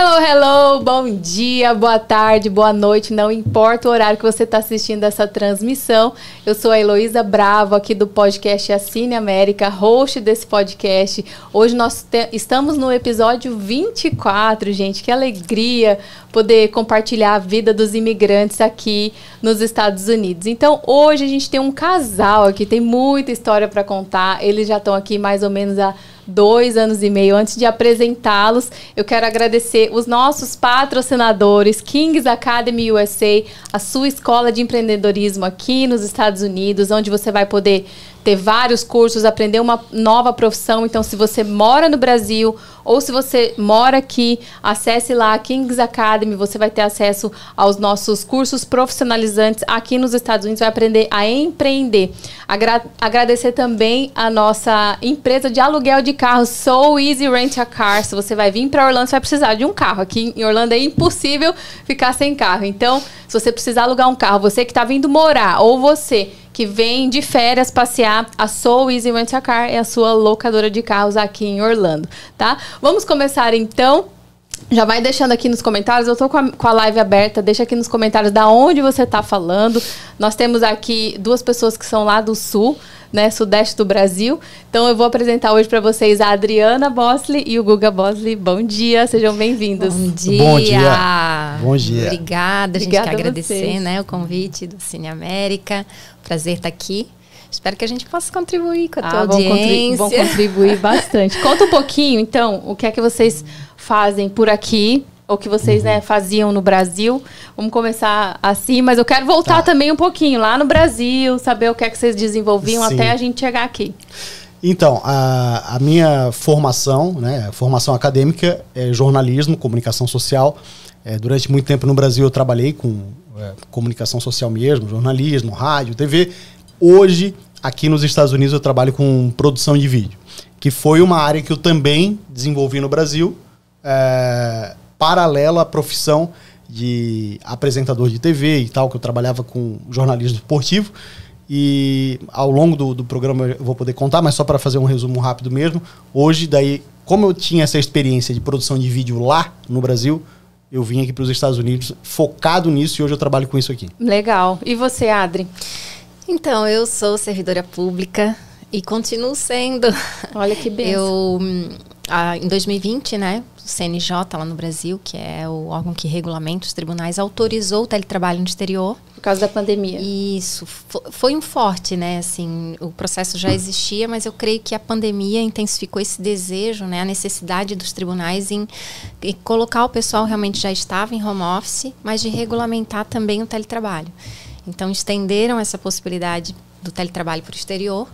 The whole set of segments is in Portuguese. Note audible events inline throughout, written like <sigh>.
Hello, hello, bom dia, boa tarde, boa noite, não importa o horário que você está assistindo essa transmissão. Eu sou a Heloísa Bravo, aqui do podcast Assine América, host desse podcast. Hoje nós estamos no episódio 24, gente, que alegria poder compartilhar a vida dos imigrantes aqui nos Estados Unidos. Então, hoje a gente tem um casal aqui, tem muita história para contar. Eles já estão aqui mais ou menos há dois anos e meio. Antes de apresentá-los, eu quero agradecer os nossos patrocinadores, Kings Academy USA, a sua escola de empreendedorismo aqui nos Estados Unidos, onde você vai poder ter vários cursos, aprender uma nova profissão. Então, se você mora no Brasil ou se você mora aqui, acesse lá a Kings Academy, você vai ter acesso aos nossos cursos profissionalizantes aqui nos Estados Unidos, vai aprender a empreender. Agra agradecer também a nossa empresa de aluguel de carros, So Easy Rent a Car. Se você vai vir para Orlando, você vai precisar de um carro. Aqui em Orlando é impossível ficar sem carro. Então, se você precisar alugar um carro, você que está vindo morar ou você que vem de férias passear, a Soul Easy Rent a Car é a sua locadora de carros aqui em Orlando, tá? Vamos começar então já vai deixando aqui nos comentários, eu tô com a, com a live aberta, deixa aqui nos comentários da onde você está falando. Nós temos aqui duas pessoas que são lá do sul, né, sudeste do Brasil. Então eu vou apresentar hoje para vocês a Adriana Bosley e o Guga Bosley. Bom dia, sejam bem-vindos. Bom dia. Bom dia. Bom dia. Obrigada, a gente quer agradecer, né, o convite do Cine América. Prazer estar aqui. Espero que a gente possa contribuir com a ah, tua audiência. Vão contribuir <laughs> bastante. Conta um pouquinho, então, o que é que vocês fazem por aqui ou que vocês né, faziam no Brasil. Vamos começar assim, mas eu quero voltar tá. também um pouquinho lá no Brasil, saber o que é que vocês desenvolviam Sim. até a gente chegar aqui. Então, a, a minha formação, né, formação acadêmica é jornalismo, comunicação social. É, durante muito tempo no Brasil eu trabalhei com é, comunicação social mesmo, jornalismo, rádio, TV. Hoje, aqui nos Estados Unidos, eu trabalho com produção de vídeo, que foi uma área que eu também desenvolvi no Brasil. É, paralela à profissão de apresentador de TV e tal, que eu trabalhava com jornalismo esportivo. E ao longo do, do programa eu vou poder contar, mas só para fazer um resumo rápido mesmo. Hoje, daí, como eu tinha essa experiência de produção de vídeo lá no Brasil, eu vim aqui para os Estados Unidos focado nisso e hoje eu trabalho com isso aqui. Legal. E você, Adri? Então, eu sou servidora pública e continuo sendo. Olha que bem. Eu, ah, em 2020, né, CNJ lá no Brasil, que é o órgão que regulamenta os tribunais, autorizou o teletrabalho no exterior. Por causa da pandemia. Isso. Foi um forte, né? Assim, o processo já existia, mas eu creio que a pandemia intensificou esse desejo, né? A necessidade dos tribunais em, em colocar o pessoal realmente já estava em home office, mas de regulamentar também o teletrabalho. Então, estenderam essa possibilidade do teletrabalho para o exterior.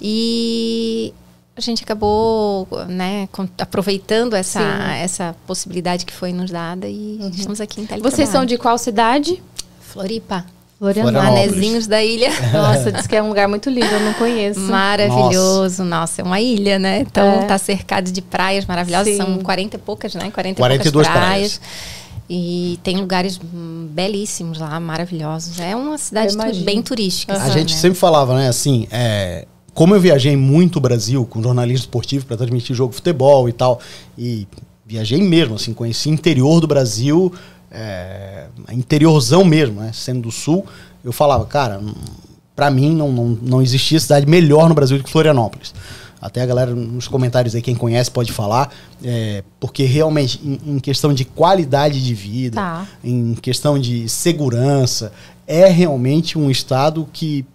E a gente acabou né, aproveitando essa, essa possibilidade que foi nos dada e uhum. estamos aqui em teletrabalho. Vocês são de qual cidade? Floripa. Florianópolis. Manezinhos da ilha. <laughs> Nossa, diz que é um lugar muito lindo, eu não conheço. Maravilhoso. Nossa, Nossa é uma ilha, né? Então é. tá cercado de praias maravilhosas. Sim. São 40 e poucas, né? 40 e poucas praias. praias. E tem lugares belíssimos lá, maravilhosos. É uma cidade bem turística. Uhum. A gente né? sempre falava, né? Assim, é, como eu viajei muito o Brasil com jornalismo esportivo para transmitir jogo de futebol e tal, e viajei mesmo, assim, conheci interior do Brasil, é, interiorzão mesmo, né, sendo do sul, eu falava, cara, para mim não, não, não existia cidade melhor no Brasil do que Florianópolis. Até a galera nos comentários aí, quem conhece pode falar, é, porque realmente, em, em, questão de qualidade de vida, tá. em questão de segurança, é realmente um estado que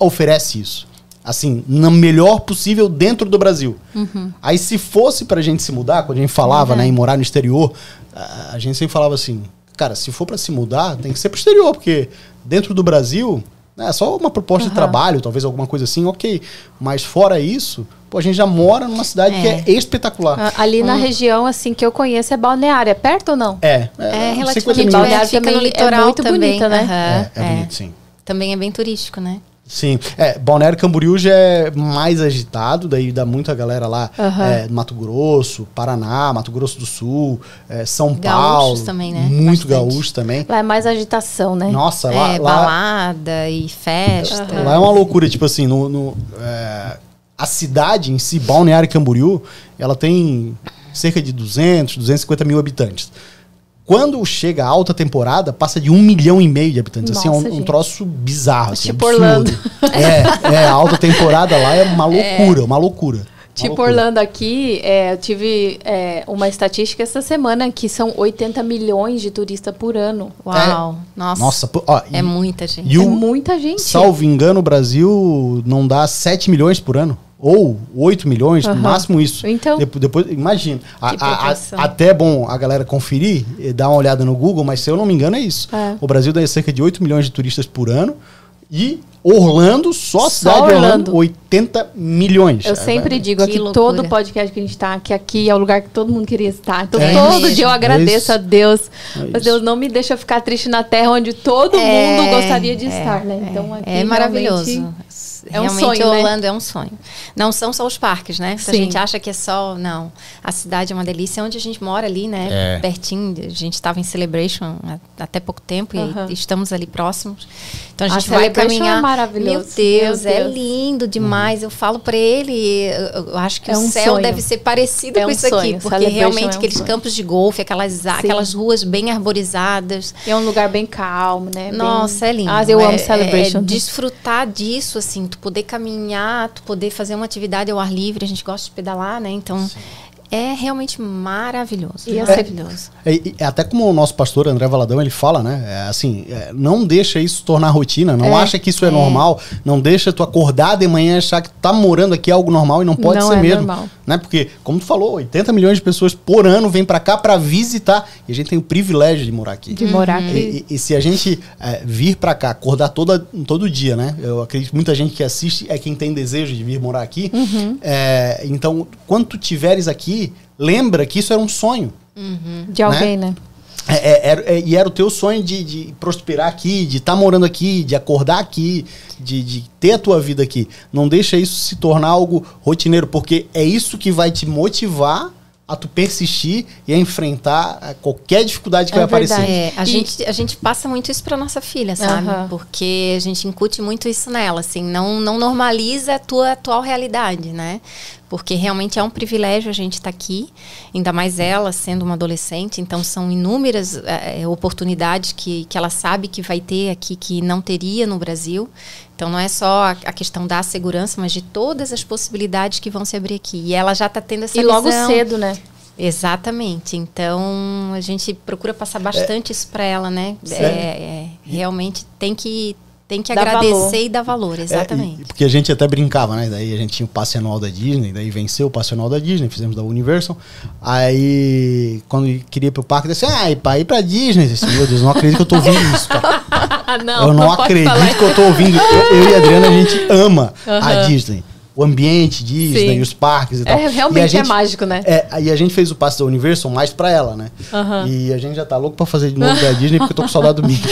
oferece isso assim, na melhor possível dentro do Brasil. Uhum. Aí se fosse pra gente se mudar, quando a gente falava, uhum. né, em morar no exterior, a, a gente sempre falava assim, cara, se for para se mudar, tem que ser pro exterior, porque dentro do Brasil, é só uma proposta uhum. de trabalho, talvez alguma coisa assim, ok. Mas fora isso, pô, a gente já mora numa cidade é. que é espetacular. Ali na hum. região, assim, que eu conheço é Balneário. É perto ou não? É. É, é relativamente Balneário fica no litoral é muito também. bonita, né? É, é, bonito, sim. Também é bem turístico, né? Sim. É, Balneário Camboriú já é mais agitado, daí dá muita galera lá. Uhum. É, Mato Grosso, Paraná, Mato Grosso do Sul, é, São Gaúchos Paulo. também, né? Muito Bastante. gaúcho também. Lá é mais agitação, né? Nossa, lá. É, lá, balada e festa. Uhum. Lá é uma loucura, tipo assim, no. no é, a cidade em si, Balneário Camboriú, ela tem cerca de 200, 250 mil habitantes. Quando chega a alta temporada, passa de um milhão e meio de habitantes. Nossa, assim, é um, um troço bizarro. Assim, Tipo absurdo. Orlando. É, é, a alta temporada lá é uma loucura, uma loucura. Tipo loucura. Orlando aqui, é, eu tive é, uma estatística essa semana que são 80 milhões de turistas por ano. Uau. Nossa. Nossa, pô, ó, É e- muita gente. E É o, muita gente. salvo engano, o Brasil não dá 7 milhões por ano. Ou 8 milhões, no Aham. máximo isso. Então. Depois, depois imagina. A- Que a- até é bom a galera conferir, e dar uma olhada no Google, mas se eu não me engano é isso. É. O Brasil dá cerca de 8 milhões de turistas por ano. E Orlando, só a cidade de Orlando, Orlando. 80 milhões. Eu É, sempre é, digo Que aqui, loucura. todo podcast que a gente tá, que aqui é o lugar que todo mundo queria estar. Então, É todo mesmo. dia eu agradeço Isso. a Deus. É Mas isso. Deus não me deixa ficar triste na terra onde todo É, mundo gostaria de é, estar, né? é. Então, aqui é maravilhoso. Realmente- é um sonho, né? Orlando é um sonho. Não são só os parques, né? Se a Sim. gente acha que é só. Não. A cidade é uma delícia. Onde a gente mora ali, né? É. Pertinho. A gente estava em Celebration há- até pouco tempo e estamos ali próximos. Então a A gente vai Celebration é caminhar. maravilhoso. Meu Deus, Meu é Deus. lindo demais. Eu falo para ele, eu, acho que É o um céu sonho. deve ser parecido É com um isso aqui. sonho. Porque Celebration realmente é um aqueles sonho. campos de golfe, aquelas, Sim. aquelas ruas bem arborizadas. É um lugar bem calmo, né? Bem- Nossa, é lindo. Ah, eu é, amo Celebration. é desfrutar disso, assim, tu poder caminhar, tu poder fazer uma atividade ao ar livre, a gente gosta de pedalar, né? Então, é realmente maravilhoso. E a maravilhoso. É, e- é até como o nosso pastor André Valadão ele fala, né? É, assim, é, não deixa isso tornar rotina, não É, acha que isso é, é. normal, não deixa tu acordar de manhã e achar que tu tá morando aqui é algo normal e não pode Não ser é mesmo, normal. né? Porque como tu falou, 80 milhões de pessoas por ano vêm pra cá pra visitar e a gente tem o privilégio de morar aqui. De morar aqui. E, e- e se a gente é, vir pra cá, acordar toda, todo dia, né? Eu acredito que muita gente que assiste é quem tem desejo de vir morar aqui. Uhum. É, então, quando tu tiveres aqui, lembra que isso era um sonho. De alguém, né? É, é, era- é, e era o teu sonho de, de prosperar aqui, de estar morando aqui, de acordar aqui, de, de ter a tua vida aqui. Não deixa isso se tornar algo rotineiro, porque é isso que vai te motivar a tu persistir e a enfrentar eh, qualquer dificuldade que É vai verdade. aparecer. É, a, E- gente, a gente passa muito isso para nossa filha, sabe? Aham. Porque a gente incute muito isso nela, assim, não, não normaliza a tua atual realidade, né? Porque realmente é um privilégio a gente estar aqui, ainda mais ela sendo uma adolescente, então são inúmeras eh, oportunidades que, que ela sabe que vai ter aqui que não teria no Brasil. Então não é só a, a questão da segurança, mas de todas as possibilidades que vão se abrir aqui. E ela já está tendo essa E logo visão. cedo, né? Exatamente. Então a gente procura passar bastante isso para ela, né? É, é, realmente tem que tem que Dar agradecer valor. e dar valor, É, exatamente. e- porque a gente até brincava, né? Daí a gente tinha o passe anual da Disney, daí venceu o passe anual da Disney, fizemos da Universal. Aí, quando queria ir pro parque, disse, ah, e pra ir pra Disney. Eu disse, meu Deus, não acredito que eu tô ouvindo isso, cara. <laughs> não, eu não, pode acredito que eu tô ouvindo. Eu, eu e a Adriana, a gente ama a Aham. Disney. O ambiente Disney, Sim. os parques e tal. É, E a realmente é gente- mágico, né? É, aí a gente fez o passe da Universal mais pra ela, né? Aham. E a gente já tá louco pra fazer de novo da Disney porque eu tô com saudade do Mickey.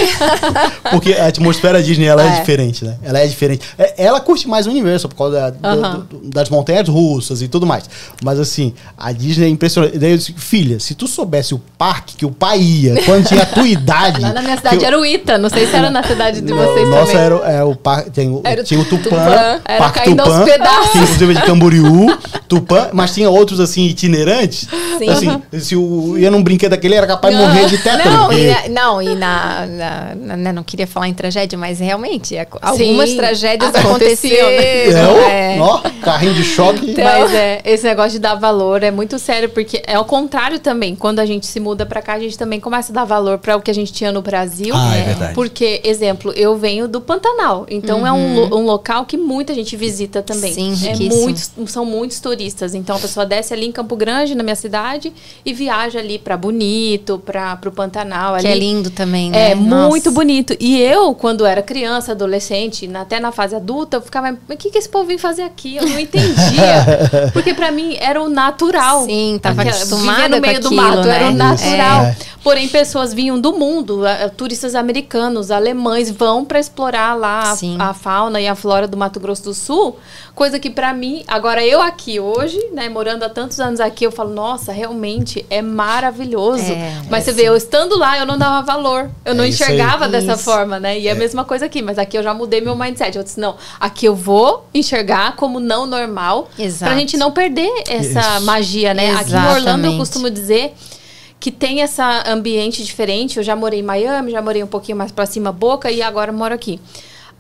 <laughs> porque a atmosfera Disney, ela é, É. diferente, né? Ela é diferente. É, ela curte mais o Universal por causa da- do- Aham. do- das montanhas russas e tudo mais. Mas assim, a Disney é impressionante. Daí eu disse, filha, se tu soubesse o parque que o pai ia quando tinha a tua idade... Lá na minha cidade eu- era o Ita, não sei se era na cidade de vocês nossa, também. era, é, o parque, tem o, Era tinha o Tupã, Tupã, era Parque Tupã, pedaços. Que inclusive é de Camboriú, Tupã, mas tinha outros assim itinerantes. Sim. Assim, se o, ia num brinquedo daquele era capaz de morrer de tétano. Não, porque- e, na- não, e na, na- na- né, não queria falar em tragédia, mas realmente ac- algumas tragédias aconteciam, aconteceram. É, é. ó, carrinho de choque. Mas é, esse negócio de dar valor é muito sério, porque é o contrário também. Quando a gente se muda pra cá, a gente também começa a dar valor para o que a gente tinha no Brasil. Ah, é verdade. Porque, exemplo, eu venho do Pantanal. Então é um, lo- um local que muita gente visita também. Sim, é riquíssimo. muitos, são muitos turistas. Então a pessoa desce ali em Campo Grande, na minha cidade, e viaja ali pra Bonito, para pro Pantanal. Que ali. é lindo também, né? É Nossa. muito bonito. E eu, quando era criança, adolescente, até na fase adulta, eu ficava, mas o que, que esse povo vem fazer aqui? Eu não entendia. <laughs> Porque pra mim era o natural. Sim, tava Aquela- acostumada no meio do aquilo, mato, né? era o Isso, natural. é. Porém, pessoas vinham do mundo, turistas americanos, alemães, vão para explorar lá a, a, fauna e a flora do Mato Grosso do Sul. Coisa que para mim, agora eu aqui hoje, né, morando há tantos anos aqui, eu falo, nossa, realmente é maravilhoso. É, Mas é você sim. vê, eu estando lá, eu não dava valor. Eu não é enxergava dessa isso. forma, né? E é a mesma coisa aqui, mas aqui eu já mudei meu mindset. Eu disse, não, aqui eu vou enxergar como não normal. Exato. Pra gente não perder essa isso. magia, né? Exatamente. Aqui em Orlando eu costumo dizer que tem esse ambiente diferente. Eu já morei em Miami, já morei um pouquinho mais para cima, Boca, e agora moro aqui.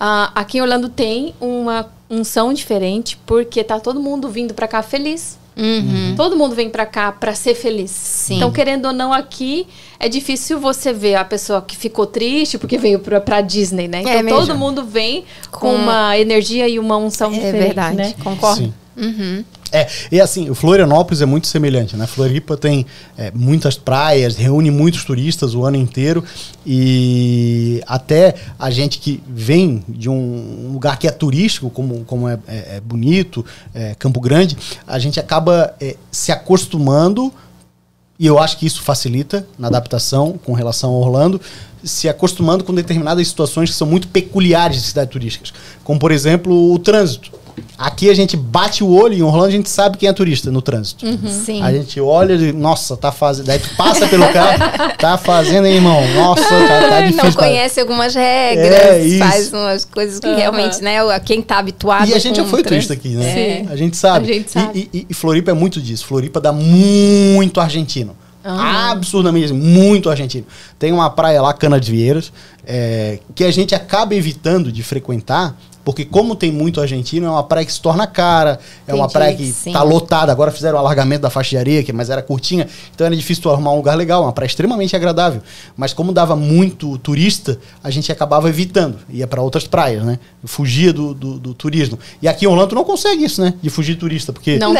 Uh, aqui em Orlando tem uma unção diferente, porque tá todo mundo vindo para cá feliz. Uhum. Todo mundo vem para cá para ser feliz. Sim. Então, querendo ou não, aqui é difícil você ver a pessoa que ficou triste porque veio pra, pra Disney, né? É então, é todo mundo vem com, com uma energia e uma unção é diferente, verdade. né? Concordo. Sim. Uhum. É, e assim, o Florianópolis é muito semelhante, né? Floripa tem é, muitas praias, reúne muitos turistas o ano inteiro e até a gente que vem de um lugar que é turístico, como, como é, é, é bonito, é, Campo Grande, a gente acaba é, se acostumando e eu acho que isso facilita na adaptação com relação a Orlando, se acostumando com determinadas situações que são muito peculiares de cidades turísticas, como por exemplo o trânsito. Aqui a gente bate o olho, em Orlando a gente sabe quem é turista no trânsito. Uhum. Sim. A gente olha e, nossa, tá fazendo. Daí tu passa pelo carro, <laughs> tá fazendo, hein, irmão? Nossa, tá, tá difícil. Não conhece algumas regras, é, faz umas coisas que uhum. realmente, né, quem tá habituado. E a gente já foi turista aqui, né? Sim. A gente sabe. A gente sabe. E, e, e Floripa é muito disso. Floripa dá muito argentino. Uhum. Absurdamente, muito argentino. Tem uma praia lá, Cana de Vieiras, é, que a gente acaba evitando de frequentar porque como tem muito argentino, é uma praia que se torna cara, é Entendi, uma praia que sim. tá lotada. Agora fizeram o alargamento da faixa de areia, que, mas era curtinha, então era difícil tu arrumar um lugar legal, uma praia extremamente agradável. Mas como dava muito turista, a gente acabava evitando, ia para outras praias, né? Fugia do, do, do, turismo. E aqui em Orlando tu não consegue isso, né? De fugir de turista, porque não,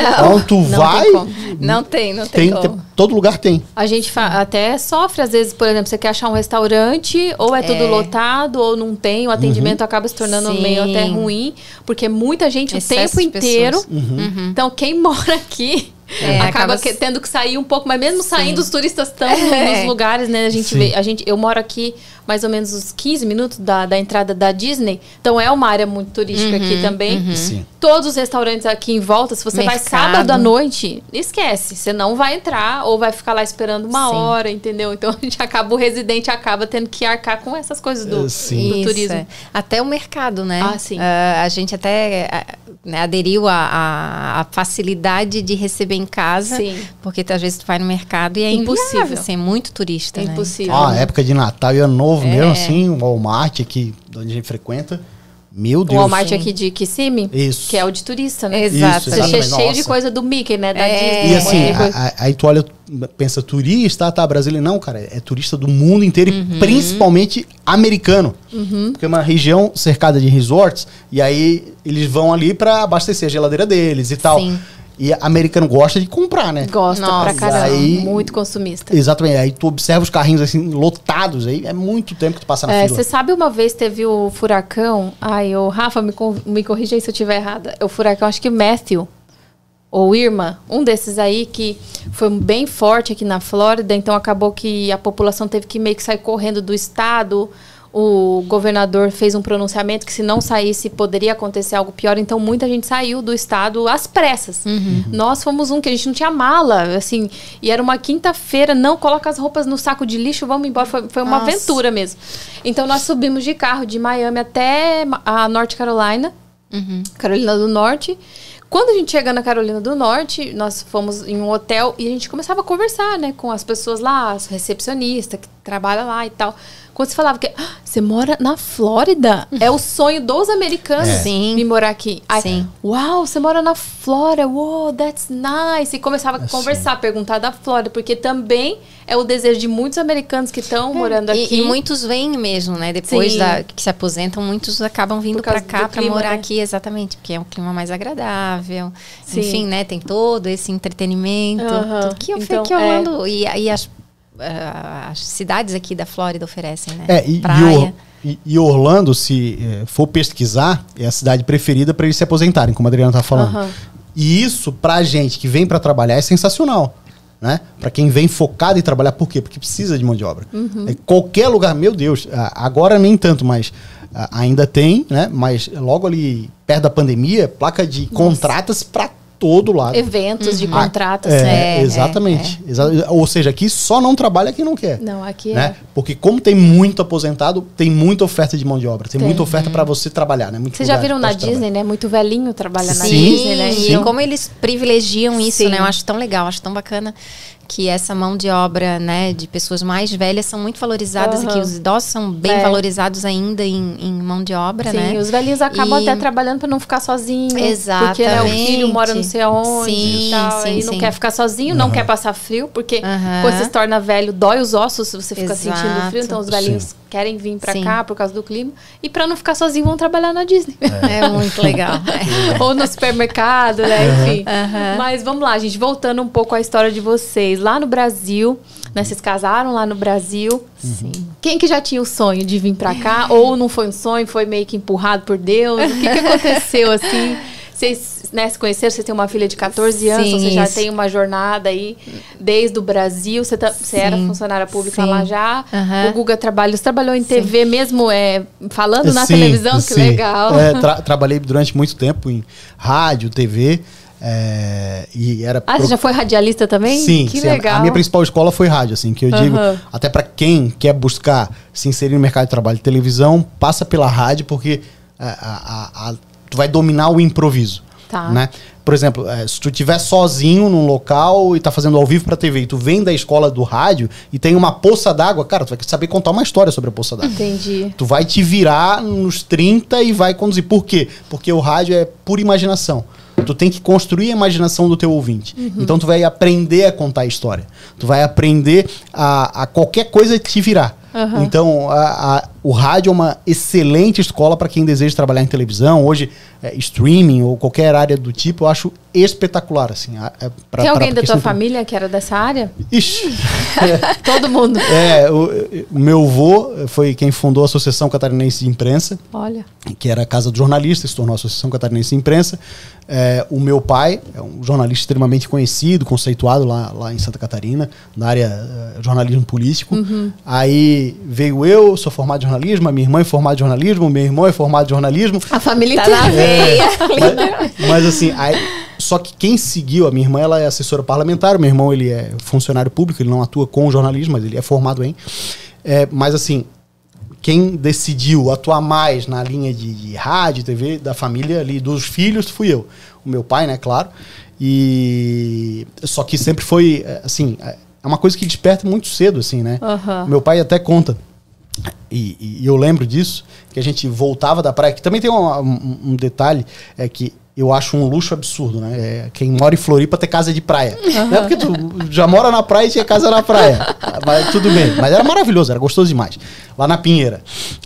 tu não vai... Tem não tem, não tem, tem, tem, Todo lugar tem. A gente até sofre, às vezes, por exemplo, você quer achar um restaurante, ou é, é. tudo lotado, ou não tem, o atendimento uhum. acaba se tornando Sim. meio até ruim, porque muita gente Excesso o tempo inteiro. Uhum. Uhum. Então, quem <laughs> mora aqui é, acaba, acaba que, tendo que sair um pouco, mas mesmo Sim. saindo, os turistas estão <laughs> é. nos lugares, né? A gente Sim. vê, a gente, eu moro aqui mais ou menos uns 15 minutos da, da entrada da Disney, então é uma área muito turística uhum, aqui também. Uhum. Todos os restaurantes aqui em volta, se você Mercado. vai sábado à noite, esquece, você não vai entrar ou vai ficar lá esperando uma Sim. hora, entendeu? Então <laughs> a gente acaba, o residente acaba tendo que arcar com essas coisas do, do turismo. É. Até o mercado, né? Ah, sim. Uh, a gente até né, aderiu à facilidade de receber em casa. Sim. Porque às vezes tu vai no mercado e é impossível. Inviável, assim, é muito turista. É né? impossível. Ah, época de Natal e Ano Novo é. mesmo, assim, o Walmart aqui, onde a gente frequenta. Meu Deus. O Walmart aqui de Kissimmee. Isso. Que é o de turista, né? Exato. Isso, Você cheio de coisa do Mickey, né? Da é. Disney. E assim, aí tu olha, pensa turista, tá, brasileiro. Não, cara, é turista do mundo inteiro uhum. e principalmente americano. Uhum. Porque é uma região cercada de resorts e aí eles vão ali para abastecer a geladeira deles e tal. Sim. E americano gosta de comprar, né? Gosta Nossa, pra caramba. Aí, muito consumista. Exatamente. Aí tu observa os carrinhos assim, lotados. Aí é muito tempo que tu passa na é, fila. Você sabe uma vez teve o furacão. Ai, o Rafa, me, me corrija aí se eu estiver errada. O furacão, acho que Matthew ou Irma, um desses aí que foi bem forte aqui na Flórida, então acabou que a população teve que meio que sair correndo do estado o governador fez um pronunciamento que se não saísse poderia acontecer algo pior, então muita gente saiu do estado às pressas. Uhum. Nós fomos um que a gente não tinha mala, assim, e era uma quinta-feira, não coloca as roupas no saco de lixo, vamos embora, foi, foi uma Nossa. aventura mesmo. Então nós subimos de carro de Miami até a North Carolina, uhum. Carolina do Norte. Quando a gente chega na Carolina do Norte, nós fomos em um hotel e a gente começava a conversar, né, com as pessoas lá, as recepcionistas que trabalham lá e tal. Quando você falava que ah, você mora na Flórida, é o sonho dos americanos é. Sim. morar aqui. Aí, Sim. Uau, você mora na Flórida, wow, that's nice. E começava a é conversar, perguntar da Flórida, porque também é o desejo de muitos americanos que estão é. morando aqui. E, e, muitos vêm mesmo, né? Depois da, que se aposentam, muitos acabam vindo para cá para morar né? aqui, exatamente, porque é um clima mais agradável. Sim. Enfim, né? Tem todo esse entretenimento. Uh -huh. Tudo que, então, que Orlando. É. E, e as as cidades aqui da Flórida oferecem, né? É, e, Praia. E, e Orlando, se é, for pesquisar, é a cidade preferida para eles se aposentarem, como a Adriana está falando. Uhum. E isso, pra gente que vem para trabalhar, é sensacional. né? Para quem vem focado em trabalhar, por quê? Porque precisa de mão de obra. Uhum. qualquer lugar, meu Deus, agora nem tanto, mas ainda tem, né? Mas logo ali perto da pandemia, placa de contratas para todo lado. Eventos uhum. de contratos. É, é, exatamente. É, é. Ou seja, aqui só não trabalha quem não quer. Não, aqui né? é. Porque como tem muito aposentado, tem muita oferta de mão de obra. Tem, tem. muita oferta uhum. para você trabalhar, né? Vocês já viram na Disney, trabalhar. né? Muito velhinho trabalha na Sim, Disney, né? Sim. E como eles privilegiam isso, Sim. né? Eu acho tão legal, acho tão bacana que essa mão de obra, né, de pessoas mais velhas são muito valorizadas uhum. e que os idosos são bem é. valorizados ainda em, em, mão de obra, Sim, né? Sim, os velhinhos acabam e... até trabalhando para não ficar sozinho. Exatamente. Porque né, o filho mora não sei aonde sim, e tal, sim, e não quer ficar sozinho, uhum. não quer passar frio, porque uhum. quando você se torna velho, dói os ossos se você fica Exato. sentindo frio, então os velhinhos sim. Querem vir para cá por causa do clima e para não ficar sozinho vão trabalhar na Disney. É, é muito legal. <laughs> <laughs> Ou no supermercado, né, enfim. Mas vamos lá, gente, voltando um pouco à história de vocês. Lá no Brasil Brasil, né? Vocês casaram lá no Brasil. Sim. Quem que já tinha o sonho de vir para cá? ou não foi um sonho, foi meio que empurrado por Deus? O que, que aconteceu assim? Vocês né, se conheceram, você tem uma filha de 14 anos, Sim, você já tem uma jornada aí desde o Brasil. Você, tá, você era funcionária pública Sim. lá já. Uhum. O Guga trabalhou. Você trabalhou em TV Sim. mesmo, é, falando na televisão? Que legal. É, tra trabalhei durante muito tempo em rádio, TV. É, e era ah, pro... você já foi radialista também? Sim, que sim, legal. A minha principal escola foi rádio, assim, que eu uhum. digo, até para quem quer buscar se inserir no mercado de trabalho de televisão, passa pela rádio, porque a, a, a, tu vai dominar o improviso. Tá. Né? Por exemplo, é, se tu estiver sozinho num local e tá fazendo ao vivo pra TV e tu vem da escola do rádio e tem uma poça d'água, cara, tu vai saber contar uma história sobre a poça d'água. Entendi. Tu vai te virar nos 30 e vai conduzir. Por quê? Porque o rádio é pura imaginação. Tu tem que construir a imaginação do teu ouvinte. Uhum. Então tu vai aprender a contar a história. Tu vai aprender a, a qualquer coisa te virar. Uhum. Então, a, a, o rádio é uma excelente escola para quem deseja trabalhar em televisão. Hoje, é, streaming ou qualquer área do tipo, eu acho espetacular. Assim, é pra, Tem alguém da tua família que era dessa área? Ixi. <laughs> Todo mundo. É, o, o, meu avô foi quem fundou a Associação Catarinense de Imprensa. Olha. Que era a Casa do Jornalista, se tornou a Associação Catarinense de Imprensa. É, o meu pai é um jornalista extremamente conhecido, conceituado lá, lá em Santa Catarina, na área uh, jornalismo político. Uhum. Aí veio eu, sou formado em jornalismo, a minha irmã é formada em jornalismo, meu irmão é formado em jornalismo. A família tá na veia. É, mas, mas, assim, aí, só que quem seguiu, a minha irmã ela é assessora parlamentar, meu irmão ele é funcionário público, ele não atua com jornalismo, mas ele é formado em. É, mas assim, quem decidiu atuar mais na linha de, de, rádio, TV da família ali, dos filhos, fui eu. O meu pai, né, claro. E só que sempre foi é, assim, é, é uma coisa que desperta muito cedo, assim, né? Uhum. Meu pai até conta. E, e, eu lembro disso, que a gente voltava da praia, que também tem um, um, um detalhe, é que eu acho um luxo absurdo, né? É, quem mora em Floripa ter casa de praia. Uhum. Não é porque tu já mora na praia e tinha casa na praia. Mas tudo bem. Mas era maravilhoso, era gostoso demais. Lá na Pinheira.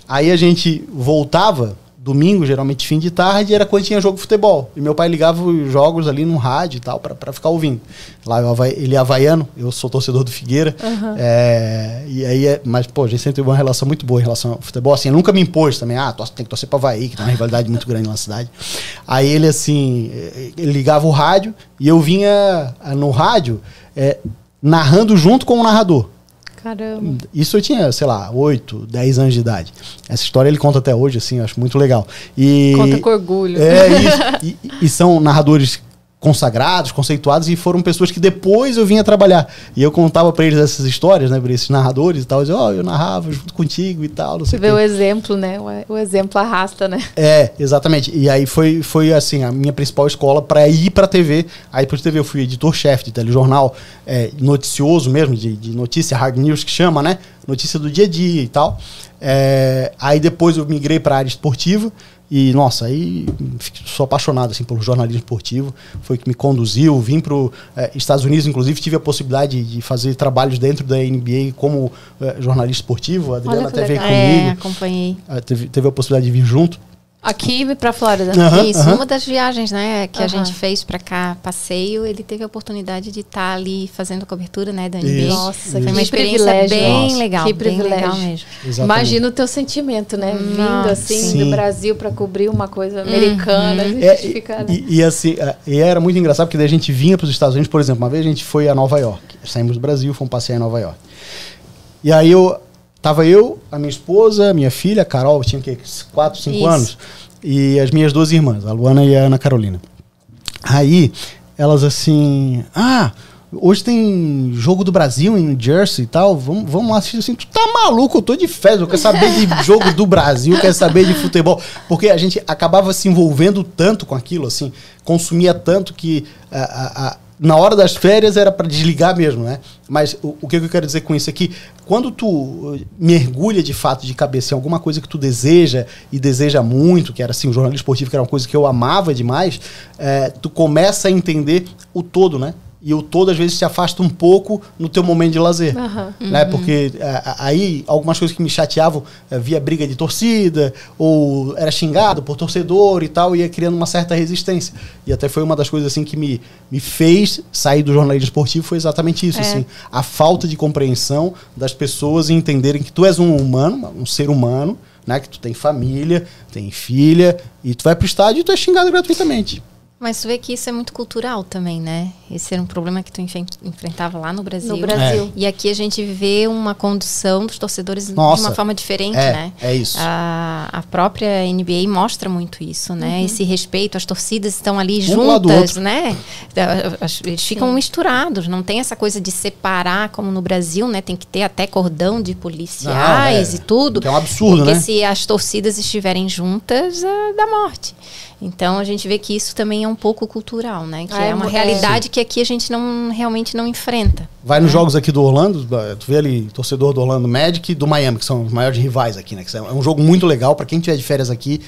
Aí a gente voltava domingo, geralmente fim de tarde, era quando tinha jogo de futebol. E meu pai ligava os jogos ali no rádio e tal, para ficar ouvindo. Lá ele é havaiano, eu sou torcedor do Figueira. Uhum. É, e aí, é, mas, pô, a gente sempre teve uma relação muito boa em relação ao futebol. Assim, nunca me impôs também, ah, tem que torcer pra Havaí, que tem uma rivalidade muito grande na cidade. Aí ele, assim, ele ligava o rádio e eu vinha no rádio é, narrando junto com o narrador. Caramba. Isso eu tinha, sei lá, 8, 10 anos de idade. Essa história ele conta até hoje, assim, eu acho muito legal. E, conta com orgulho. É, <laughs> isso, e, e são narradores consagrados, conceituados, e foram pessoas que depois eu vinha trabalhar. E eu contava para eles essas histórias, né, para esses narradores e tal. Eu, oh, eu narrava junto contigo e tal, não Você vê o exemplo, né? O, exemplo arrasta, né? É, exatamente. E aí foi, foi assim, a minha principal escola para ir para TV. Aí para TV eu fui editor-chefe de telejornal, é, noticioso mesmo, de, de notícia, hard news que chama, né? Notícia do dia a dia e tal. É, aí depois eu migrei para a área esportiva. E, nossa, aí sou apaixonado assim, pelo jornalismo esportivo. Foi que me conduziu. Vim para os é, Estados Unidos, inclusive, tive a possibilidade de fazer trabalhos dentro da NBA como é, jornalista esportivo. A Adriana até veio comigo. É, acompanhei. É, teve, teve a possibilidade de vir junto. Aqui pra Flórida. Aham, Isso, uma das viagens, né, que a gente fez pra cá, passeio, ele teve a oportunidade de estar ali fazendo a cobertura, né, da NBA. Isso, Nossa, Foi uma que experiência privilégio. bem Nossa. legal, Que bem legal privilégio. mesmo. Exatamente. Imagina o teu sentimento, né? Vindo Nossa. assim Sim. do Brasil pra cobrir uma coisa americana. A gente É, fica, né? e, e assim, e era muito engraçado porque daí a gente vinha para os Estados Unidos, por exemplo, uma vez a gente foi a Nova York. Saímos do Brasil, fomos passear em Nova York. E aí eu tava eu, a minha esposa, a minha filha, a Carol, tinha que 4, 5 Isso. anos, e as minhas duas irmãs, a Luana e a Ana Carolina. Aí elas assim, ah, hoje tem jogo do Brasil em New Jersey e tal, vamos, vamos lá assistir. Assim, tu tá maluco, eu tô de férias, eu quero saber de <laughs> jogo do Brasil, quero saber de futebol, porque a gente acabava se envolvendo tanto com aquilo, assim, consumia tanto que a- a- a- na hora das férias era para desligar mesmo, né? Mas o, o que eu quero dizer com isso aqui, quando tu uh, mergulha de fato de cabeça em alguma coisa que tu deseja e deseja muito, que era assim, o jornalismo esportivo, que era uma coisa que eu amava demais, eh, tu começa a entender o todo, né? E o todo às vezes te afasta um pouco no teu momento de lazer. Aham. Né? Porque eh, a- aí algumas coisas que me chateavam eh, via briga de torcida, ou era xingado por torcedor e tal, ia criando uma certa resistência. E até foi uma das coisas assim que me, me fez sair do jornalismo esportivo, foi exatamente isso. É. Assim, a falta de compreensão das pessoas em entenderem que tu és um humano, um ser humano, né? Que tu tem família, tem filha, e tu vai pro estádio e tu é xingado gratuitamente. Mas tu vê que isso é muito cultural também, né? Esse era um problema que tu enfrentava lá no Brasil. No Brasil. E aqui a gente vê uma condução dos torcedores Nossa. de uma forma diferente, É, né? é isso. A, a própria NBA mostra muito isso, né? Esse respeito, as torcidas estão ali Um juntas, né? Eles ficam misturados, não tem essa coisa de separar como no Brasil, né? Tem que ter até cordão de policiais Não, é. e tudo. Que é um absurdo, Porque né? se as torcidas estiverem juntas, é da morte. Então a gente vê que isso também é um pouco cultural, né? Que Ah, é é uma mu- realidade que aqui a gente não realmente não enfrenta. Vai nos jogos aqui do Orlando, tu vê ali torcedor do Orlando Magic e do Miami, que são os maiores rivais aqui, né? Que É um jogo muito legal para quem tiver de férias aqui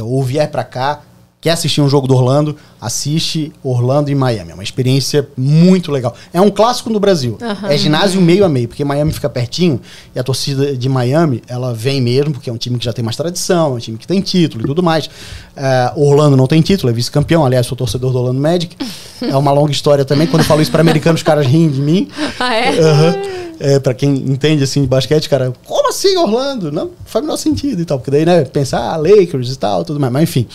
ou vier para cá, quer assistir um jogo do Orlando, assiste Orlando e Miami. É uma experiência muito legal. É um clássico no Brasil. Aham. É ginásio meio a meio, porque Miami fica pertinho e a torcida de Miami, ela vem mesmo, porque é um time que já tem mais tradição, é um time que tem título e tudo mais. É, Orlando não tem título, é vice-campeão. Aliás, sou torcedor do Orlando Magic. É uma longa história também. Quando eu falo isso para americanos, os caras riem de mim. Ah, é? Aham. É, pra quem entende assim de basquete, cara, como assim Orlando? Não faz o menor sentido e tal. Porque daí, né, pensar ah, Lakers e tal, tudo mais. Mas enfim,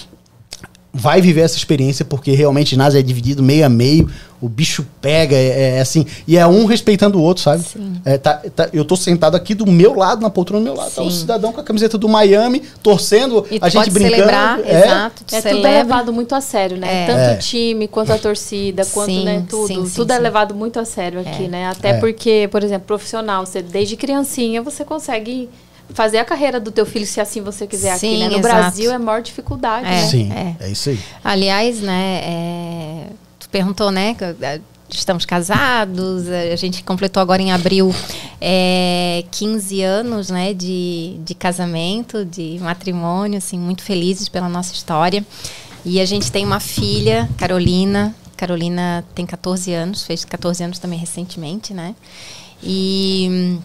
vai viver essa experiência porque realmente ginásio é dividido meio a meio, o bicho pega, é, é assim, e é um respeitando o outro, sabe? Sim. É, tá- tá- eu tô sentado aqui do meu lado, na poltrona do meu lado, tá o Sim. cidadão com a camiseta do Miami, torcendo, E a gente brincando. celebrar, é, exato. tu É, tudo é celebra. levado muito a sério, né? É. Tanto É. o time, quanto a torcida, quanto, Sim, né, tudo. sim, sim, tudo é sim. levado muito a sério aqui, É. né? Até É. porque, por exemplo, profissional, você desde criancinha você consegue fazer a carreira do teu filho se assim você quiser aqui, Sim, né? No exato. Brasil é a maior dificuldade, É. né? Sim, É. é. isso aí. Aliás, né, é, tu perguntou, né, eh, estamos casados, eh, a gente completou agora em abril é, 15 anos, né, de, de casamento, de matrimônio, assim, muito felizes pela nossa história. E a gente tem uma filha, Carolina. Carolina tem 14 anos, fez 14 anos também recentemente, né? E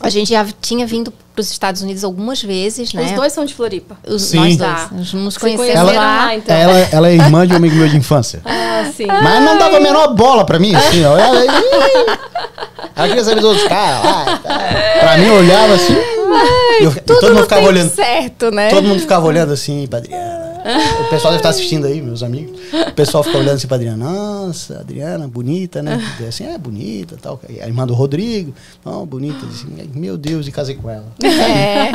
a gente já tinha vindo para os Estados Unidos algumas vezes, né? Os dois são de Floripa. Os, Sim. nós Tá. dois. Nos Se conhecemos conheceram lá. então. Ela, ela é irmã de um amigo meu de infância. Ah, sim. Mas não dava a menor bola pra mim, assim, ó. Ela, ela, ela queria saber dos outros caras lá. tá. Pra mim, eu olhava assim. e eu- Tudo todo mundo ficava olhando. certo, né? Todo mundo ficava olhando assim Adriana. O pessoal deve estar assistindo aí, meus amigos. O pessoal fica olhando assim pra Adriana. Nossa, Adriana, bonita, né? E assim, é bonita tal. A irmã do Rodrigo. Não, bonita. Assim, meu Deus, e casei com ela. É.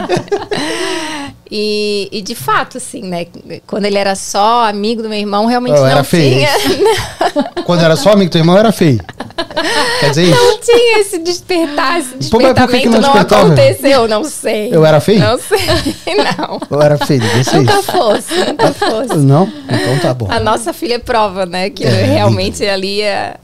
<laughs> E, e de fato, assim, né? Quando ele era só amigo do meu irmão, realmente Eu não era feio, tinha. <laughs> Quando era só amigo do teu irmão, era feio. Quer dizer isso? Não tinha esse despertar, esse Pô, mas por que despertamento não não, aconteceu, não sei. Eu era feio? Não sei, <laughs> não. Eu era feio, não sei Nunca fosse, nunca fosse. Não? Então tá bom. A nossa filha é prova, né? Que É, realmente ali é.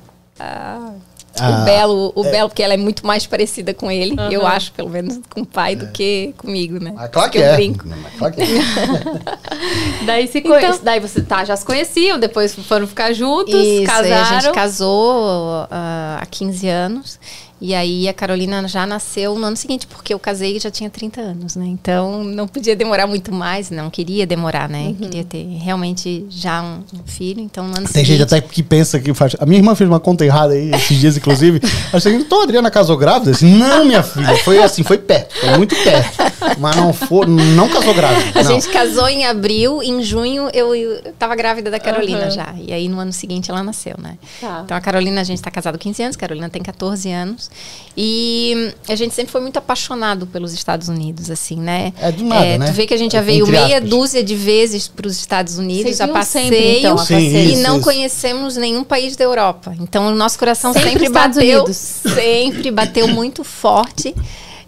Ah, o Belo, o Belo, porque ela é muito mais parecida com ele, eu acho, pelo menos com o pai, do que comigo, né? Ah, claro que eu é. brinco. Claro que é. <laughs> Daí se Então- conhece, daí você tá, já se conheciam, depois foram ficar juntos, Isso, casaram. a gente casou ah, há 15 anos. E aí a Carolina já nasceu no ano seguinte, porque eu casei e já tinha 30 anos, né? Então não podia demorar muito mais, não queria demorar, né? Uhum. Queria ter realmente já um, um filho, então no ano Tem seguinte... gente até que pensa que faz. A minha irmã fez uma conta errada aí esses dias, inclusive. <laughs> Achei que então a Adriana casou grávida? Assim, não, minha filha, foi assim, foi perto, foi muito perto. Mas não foi, não casou grávida. A não. gente casou em abril, em junho eu, eu tava grávida da Carolina uhum. já. E aí no ano seguinte ela nasceu, né? Tá. Então a Carolina, a gente tá casado há 15 anos, a Carolina tem 14 anos. E a gente sempre foi muito apaixonado pelos Estados Unidos, assim, né? É do nada, é, né? Tu vê que a gente já veio meia dúzia de vezes para os Estados Unidos a passeio sempre, então, Sim, e isso, não isso. conhecemos nenhum país da Europa. Então o nosso coração sempre, sempre bateu, <laughs> sempre bateu muito forte.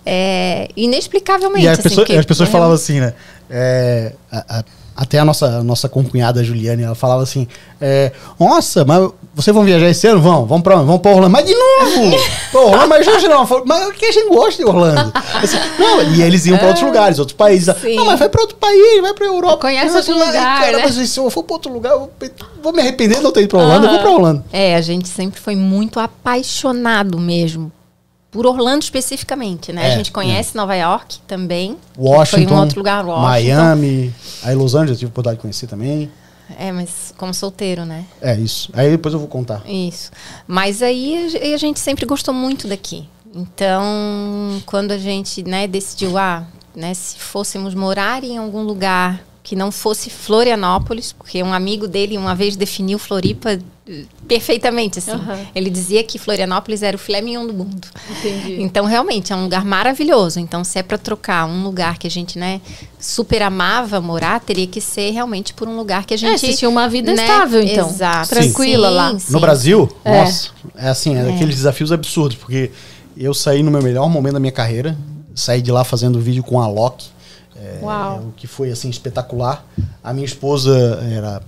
É, inexplicavelmente. E as, assim, pessoas, as pessoas falavam assim, né? É, a, a até a nossa, a nossa concunhada Juliane, ela falava assim: é, Nossa, mas vocês vão viajar esse ano? Vão, vamos pra? Vamos pra Orlando. Mas de novo! Pô, Orlando, mas já não. Mas o que a gente gosta de Orlando? Assim, não, e eles iam pra outros lugares, outros países. Sim. Não, mas vai pra outro país, vai pra Europa. Conhece outro lugar. Cara, né? mas se eu for pra outro lugar, eu vou me arrepender de não ter ido pra Orlando, eu vou pra Orlando. É, a gente sempre foi muito apaixonado mesmo por Orlando especificamente, né? É, a gente conhece é. Nova York também. Washington. Foi um outro lugar, Washington. Miami. Aí Los Angeles, tive a oportunidade de conhecer também. É, mas como solteiro, né? É, isso. Aí depois eu vou contar. Isso. Mas aí a gente sempre gostou muito daqui. Então, quando a gente né, decidiu, ah, né, se fôssemos morar em algum lugar que não fosse Florianópolis, porque um amigo dele uma vez definiu Floripa perfeitamente assim. Uhum. Ele dizia que Florianópolis era o filé mignon do mundo. Entendi. Então realmente é um lugar maravilhoso. Então se é para trocar um lugar que a gente, né, super amava morar, teria que ser realmente por um lugar que a gente é, tinha uma vida né, estável, então, Exato. tranquila sim, lá. Sim. No Brasil, é. nossa, é assim, é, é daqueles desafios absurdos, porque eu saí no meu melhor momento da minha carreira, saí de lá fazendo vídeo com a Loki é, o que foi assim espetacular. A minha esposa era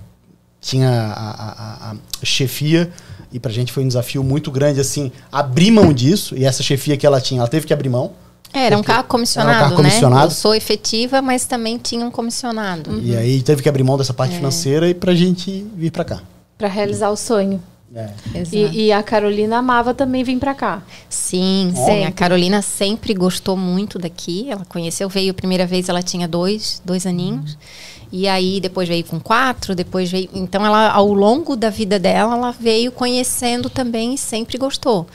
tinha a, a, a, chefia e pra gente foi um desafio muito grande assim abrir mão disso e essa chefia que ela tinha, ela teve que abrir mão. É, era um carro comissionado, era um carro comissionado. né? Eu sou efetiva, mas também tinha um comissionado. Uhum. E aí teve que abrir mão dessa parte é. financeira e pra gente vir para cá. Para realizar o sonho. É. E, e, a Carolina amava também vir para cá. Sim, sim. A Carolina sempre gostou muito daqui. Ela conheceu, veio a primeira vez, ela tinha dois, dois aninhos. Uhum. E aí depois veio com quatro, depois veio. Então ela, ao longo da vida dela, ela veio conhecendo também e sempre gostou.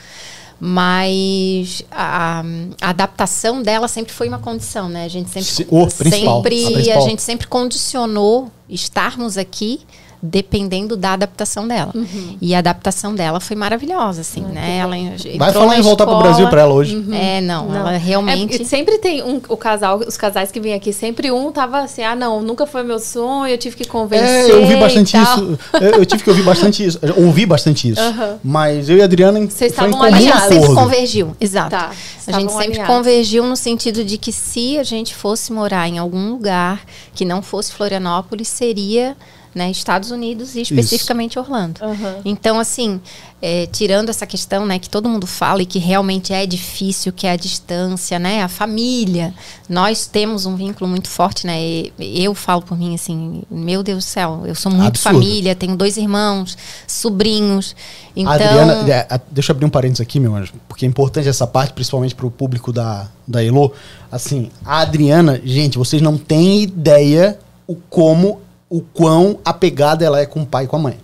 Mas a, a adaptação dela sempre foi uma condição, né? A gente sempre, o sempre a, a gente sempre condicionou estarmos aqui dependendo da adaptação dela. Uhum. E a adaptação dela foi maravilhosa, assim, né? Ela Vai falar em voltar para o Brasil para ela hoje. Uhum. É, não, não, ela realmente. É, sempre tem um, o casal, os casais que vêm aqui, sempre um tava assim, ah, não, nunca foi meu sonho, eu tive que convencer. É, eu ouvi bastante isso. Eu, eu, tive que ouvir bastante isso. Eu ouvi bastante isso. Uhum. Mas eu e a Adriana Vocês comum alinhados. A gente sempre convergiu, exato. Tá, a gente sempre alinhados. convergiu no sentido de que se a gente fosse morar em algum lugar que não fosse Florianópolis, seria né, Estados Unidos e especificamente Isso. Orlando. Uhum. Então, assim, é, tirando essa questão, né, que todo mundo fala e que realmente é difícil, que é a distância, né, a família. Nós temos um vínculo muito forte, né? Eu falo por mim assim, meu Deus do céu, eu sou muito Absurdo. família, tenho dois irmãos, sobrinhos. Então, Adriana, é, deixa eu abrir um parênteses aqui, meu anjo, porque é importante essa parte, principalmente para o público da da Elo. Assim, a Adriana, gente, vocês não têm ideia o como o quão apegada ela é com o pai e com a mãe.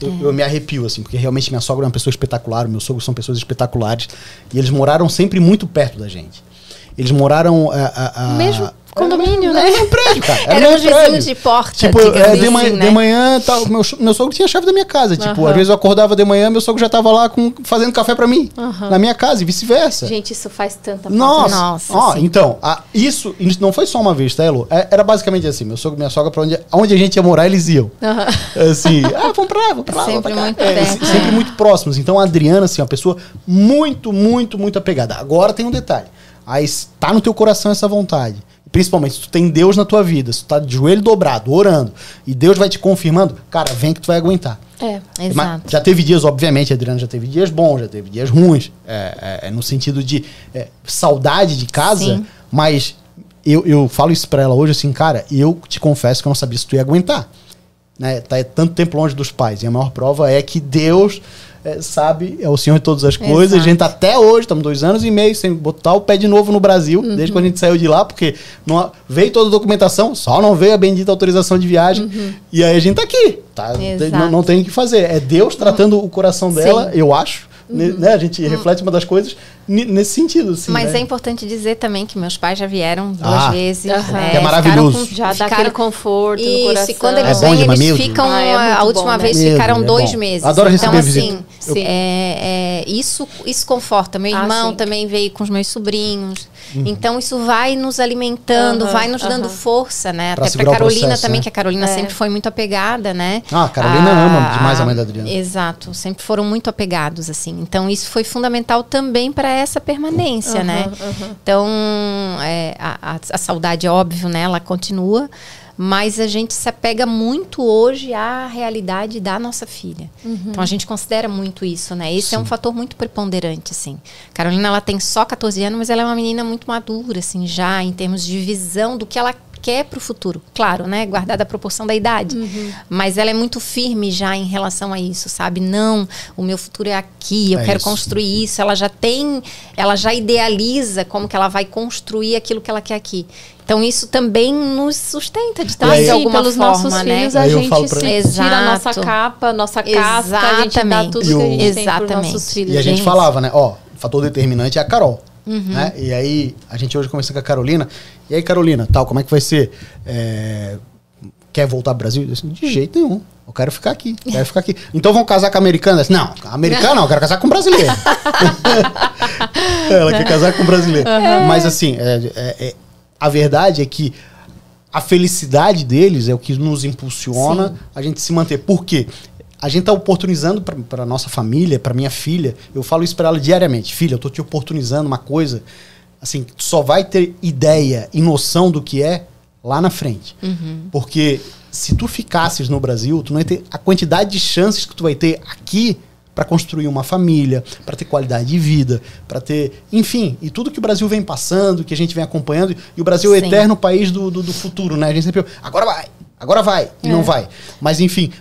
eu, é. eu, me arrepio, assim, porque realmente minha sogra é uma pessoa espetacular, meus sogros são pessoas espetaculares, e eles moraram sempre muito perto da gente. Eles moraram. A, a, a, Mesmo Condomínio, era, né? Era um prédio, cara. Era, era um vizinho de porta. Tipo, é, de, manhã, né? de manhã tal, meu, meu sogro tinha a chave da minha casa. Tipo, às vezes eu acordava de manhã, meu sogro já tava lá com, fazendo café para mim. Na minha casa e vice-versa. Gente, isso faz tanta falta. Nossa, Nossa ó, então, a, isso não foi só uma vez, tá, Elo? É, era basicamente assim, meu sogro e minha sogra, pra onde, onde a gente ia morar, eles iam. Assim, ah, vamos pra lá, vamos pra lá. Sempre pra muito é, Sempre é. muito próximos. Então a Adriana, assim, é uma pessoa muito, muito, muito apegada. Agora tem um detalhe. Aí está no teu coração essa vontade. Principalmente se tu tem Deus na tua vida, se tu tá de joelho dobrado, orando, e Deus vai te confirmando, cara, vem que tu vai aguentar. É, exato. Mas já teve dias, obviamente, Adriana já teve dias bons, já teve dias ruins, é, é, é no sentido de é, saudade de casa, Sim. mas eu, eu falo isso pra ela hoje assim, cara, eu te confesso que eu não sabia se tu ia aguentar. né, tá tanto tempo longe dos pais. E a maior prova é que Deus é, sabe, é o Senhor de todas as coisas. Exato. A gente até hoje, estamos dois anos e meio sem botar o pé de novo no Brasil, uhum. desde quando a gente saiu de lá, porque não, veio toda a documentação, só não veio a bendita autorização de viagem. Uhum. E aí a gente tá aqui. Tá? Não, não, tem o que fazer. É Deus tratando o coração dela, Sim. eu acho. Uhum. Né? A gente uhum. reflete uma das coisas nesse sentido. Assim, Mas né? é importante dizer também que meus pais já vieram duas ah, vezes. Né? É maravilhoso. Com, já dá aquele conforto Isso, no coração. E quando eles é vêm, eles ficam. Ah, é a última bom, vez né? ficaram Meu dois meses. Adoro então, receber assim, visita. É, é, isso, isso conforta. Meu ah, irmão também veio com os meus sobrinhos. Uhum. Então isso vai nos alimentando, uhum, vai nos dando uhum. força, né? Pra Até pra Carolina processo, também, né? que a Carolina é. sempre foi muito apegada, né? Ah, a Carolina a, ama demais a mãe da Adriana. Exato, sempre foram muito apegados, assim. Então isso foi fundamental também para essa permanência, né? Então é, a, a, a saudade, é óbvio, né? Ela continua mas a gente se apega muito hoje à realidade da nossa filha. Uhum. Então a gente considera muito isso, né? Esse Sim. é um fator muito preponderante, assim. Carolina, ela tem só 14 anos, mas ela é uma menina muito madura, assim, já em termos de visão do que ela quer para o futuro. Claro, né? Guardada a proporção da idade. Uhum. Mas ela é muito firme já em relação a isso, sabe? Não, o meu futuro é aqui, eu é quero isso. construir isso. Ela já tem, ela já idealiza como que ela vai construir aquilo que ela quer aqui. Então isso também nos sustenta de estar de alguma pelos forma, nossos né? filhos a gente se tira a nossa capa, nossa casca, Exatamente. a gente dá tudo que a gente Exatamente. tem nossos filhos. E a gente falava, né? Ó, o fator determinante é a Carol. Uhum. Né? E aí, a gente hoje conversando com a Carolina. E aí, Carolina, tal, como é que vai ser? É, quer voltar ao Brasil? Disse, de jeito nenhum. Eu quero ficar aqui, quero ficar aqui. <laughs> Então vão casar com a americana? Disse, não, americana não, eu quero casar com brasileiro. <laughs> Ela quer casar com brasileiro. Uhum. Mas assim, é, é, é, a verdade é que a felicidade deles é o que nos impulsiona Sim. a gente se manter. Por quê? A gente está oportunizando para nossa família, para minha filha. Eu falo isso para ela diariamente. Filha, eu estou te oportunizando uma coisa. Assim, tu só vai ter ideia e noção do que é lá na frente. Uhum. Porque se tu ficasses no Brasil, tu não ia ter a quantidade de chances que tu vai ter aqui para construir uma família, para ter qualidade de vida, para ter, enfim, e tudo que o Brasil vem passando, que a gente vem acompanhando, e o Brasil é o eterno país do, do, do futuro, né? A gente sempre, agora vai, Agora vai, e é. não vai. Mas enfim,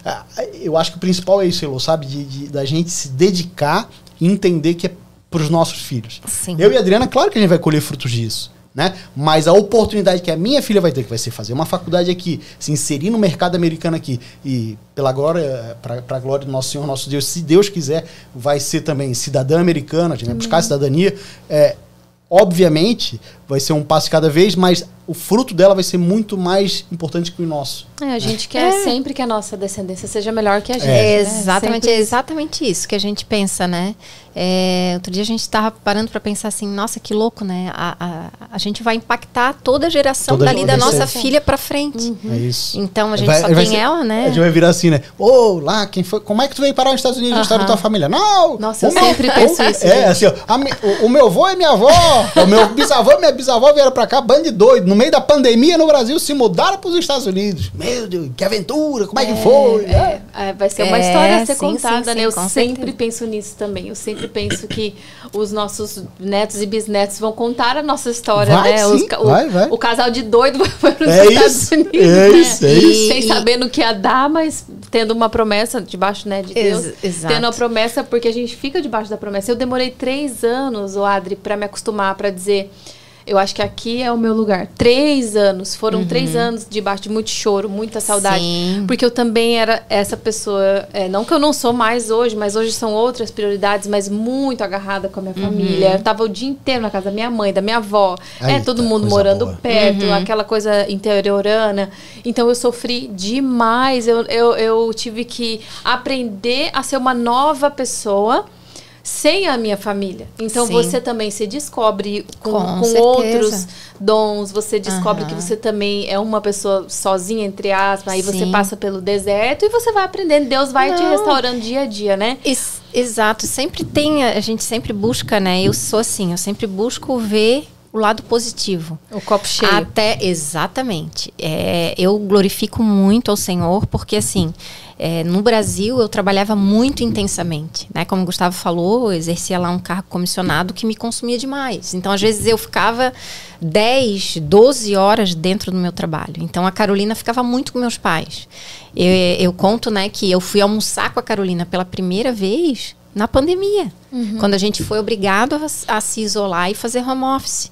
eu acho que o principal é isso, Elô, sabe? De, de, da gente se dedicar e entender que é para os nossos filhos. Sim. Eu e a Adriana, claro que a gente vai colher frutos disso. Né? Mas a oportunidade que a minha filha vai ter, que vai ser fazer uma faculdade aqui, se inserir no mercado americano aqui, e pela glória, para a glória do nosso Senhor, nosso Deus, se Deus quiser, vai ser também cidadã americana, a gente vai buscar a cidadania. É, obviamente, vai ser um passo cada vez, mas o fruto dela vai ser muito mais importante que o nosso. É, a gente quer é. sempre que a nossa descendência seja melhor que a gente. É. Né? Exatamente, é exatamente isso que a gente pensa, né? É, outro dia a gente estava parando para pensar assim, nossa, que louco, né? A, a, a gente vai impactar toda a geração toda dali da nossa filha para frente. Uhum. É isso. Então a gente vai, só tem ser, ela, né? A gente vai virar assim, né? Ô, oh, lá, quem foi? Como é que tu veio parar nos Estados Unidos? Uhum. A história da tua família? Não! Nossa, eu meu, sempre <laughs> penso isso. É, assim, ó, o, o, meu avô e minha avó, o meu bisavô e minha bisavó vieram para cá, bando de doido, no meio da pandemia no Brasil, se mudaram para os Estados Unidos. Meu Deus, que aventura, como é, é que foi? É, é, vai ser uma é, história a ser sim, contada, sim, né? Sim, eu sempre certeza. penso nisso também. Eu sempre penso que os nossos netos e bisnetos vão contar a nossa história, vai, né? Os, o, vai, vai. o, casal de doido <laughs> vai para os é Estados isso, Unidos. É né? isso, é isso. Sem saber no que ia dar, mas tendo uma promessa debaixo né, de Deus. Ex tendo a promessa, porque a gente fica debaixo da promessa. Eu demorei três anos, o Adri, para me acostumar, para dizer eu acho que aqui é o meu lugar. Três anos, foram uhum. três anos debaixo de muito choro, muita saudade. Sim. Porque eu também era essa pessoa, é, não que eu não sou mais hoje, mas hoje são outras prioridades, mas muito agarrada com a minha uhum. família. Eu tava o dia inteiro na casa da minha mãe, da minha avó. Aí, é, todo mundo morando boa. perto, uhum. aquela coisa interiorana. Então eu sofri demais. Eu, eu, eu tive que aprender a ser uma nova pessoa sem a minha família. Então Sim. você também se descobre com, com, com outros dons, você descobre uhum. que você também é uma pessoa sozinha, entre aspas, aí Sim. você passa pelo deserto e você vai aprendendo, Deus vai Não. te restaurando dia a dia, né? Exato, sempre tem, a gente sempre busca, né? Eu sou assim, eu sempre busco ver o lado positivo. O copo cheio. Até, exatamente. É, eu glorifico muito ao Senhor, porque assim, é, no Brasil eu trabalhava muito intensamente. Né? Como o Gustavo falou, eu exercia lá um cargo comissionado que me consumia demais. Então, às vezes, eu ficava 10, 12 horas dentro do meu trabalho. Então, a Carolina ficava muito com meus pais. Eu, eu conto né, que eu fui almoçar com a Carolina pela primeira vez na pandemia, uhum. quando a gente foi obrigado a, a, se isolar e fazer home office.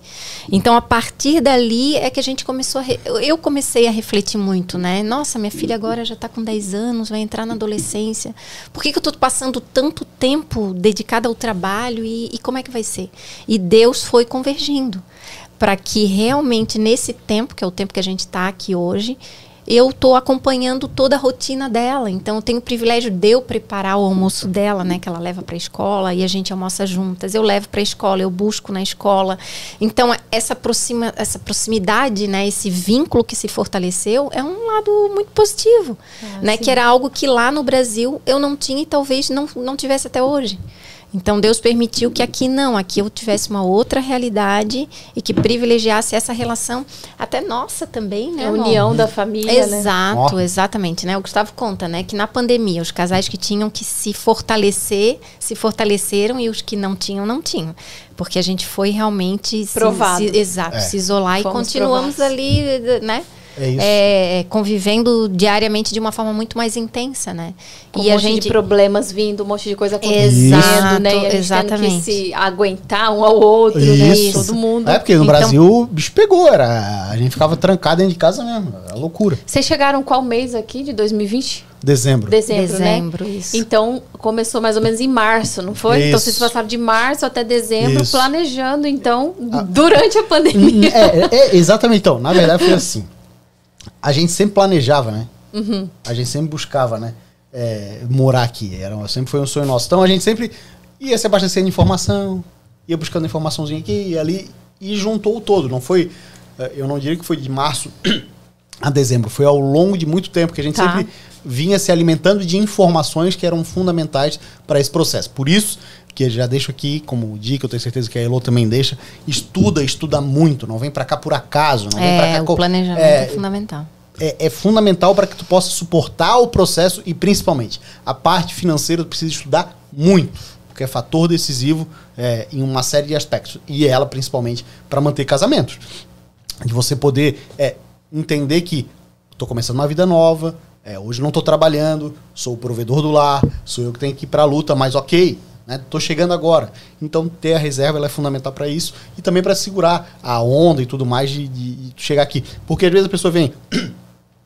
Então, a partir dali é que a gente começou a. Re... Eu comecei a refletir muito, né? Nossa, minha filha agora já está com 10 anos, vai entrar na adolescência. Por que, que eu estou passando tanto tempo dedicada ao trabalho e, e como é que vai ser? E Deus foi convergindo para que realmente nesse tempo, que é o tempo que a gente está aqui hoje, eu estou acompanhando toda a rotina dela. Então, eu tenho o privilégio de eu preparar o almoço dela, né? Que ela leva para a escola e a gente almoça juntas. Eu levo para a escola, eu busco na escola. Então, essa, proxima, essa proximidade, né? Esse vínculo que se fortaleceu é um lado muito positivo, ah, né? Que era algo que lá no Brasil eu não tinha e talvez não, não tivesse até hoje. Então Deus permitiu que aqui não, aqui eu tivesse uma outra realidade e que privilegiasse essa relação até nossa também, né? A união da família, né? Exato, né? exatamente, né? O Gustavo conta, né, que na pandemia os casais que tinham que se fortalecer, se fortaleceram e os que não tinham não tinham, porque a gente foi realmente provado, se, se, exato, é. se isolar Fomos e continuamos provados. ali, né? É, é Convivendo diariamente de uma forma muito mais intensa, né? Com e um a gente de problemas vindo, um monte de coisa acontecendo, Exato, né? E a gente exatamente. que se aguentar um ao outro, né? Isso. né? Todo mundo. É porque no então, Brasil o bicho pegou, era a gente ficava trancado dentro de casa mesmo, era loucura. Vocês chegaram qual mês aqui de 2020? Dezembro. Dezembro, Dezembro né? isso. Então, começou mais ou menos em março, não foi? Isso. Então, vocês passaram de março até dezembro isso. planejando, então, ah. durante a pandemia. É, é, exatamente. Então, na verdade, foi assim a gente sempre planejava, né? Uhum. A gente sempre buscava, né? É, morar aqui. Era, sempre foi um sonho nosso. Então a gente sempre ia se abastecendo de informação, ia buscando informaçãozinha aqui e ali e juntou o todo. Não foi, é, eu não diria que foi de março <clears throat> a dezembro, foi ao longo de muito tempo que a gente tá. sempre vinha se alimentando de informações que eram fundamentais para esse processo. Por isso que já deixo aqui como dica, eu tenho certeza que a Elo também deixa, estuda, estuda muito, não vem para cá por acaso, não é, vem para cá. O planejamento é, é fundamental. É, é, fundamental para que tu possa suportar o processo e principalmente a parte financeira tu precisa estudar muito, porque é fator decisivo é, em uma série de aspectos e ela principalmente para manter casamentos, de você poder é, entender que estou começando uma vida nova, é, hoje não estou trabalhando, sou o provedor do lar, sou eu que tenho que ir para a luta, mas ok, né? Tô chegando agora. Então ter a reserva é fundamental para isso e também para segurar a onda e tudo mais de, de, de, chegar aqui. Porque às vezes a pessoa vem, <clears throat>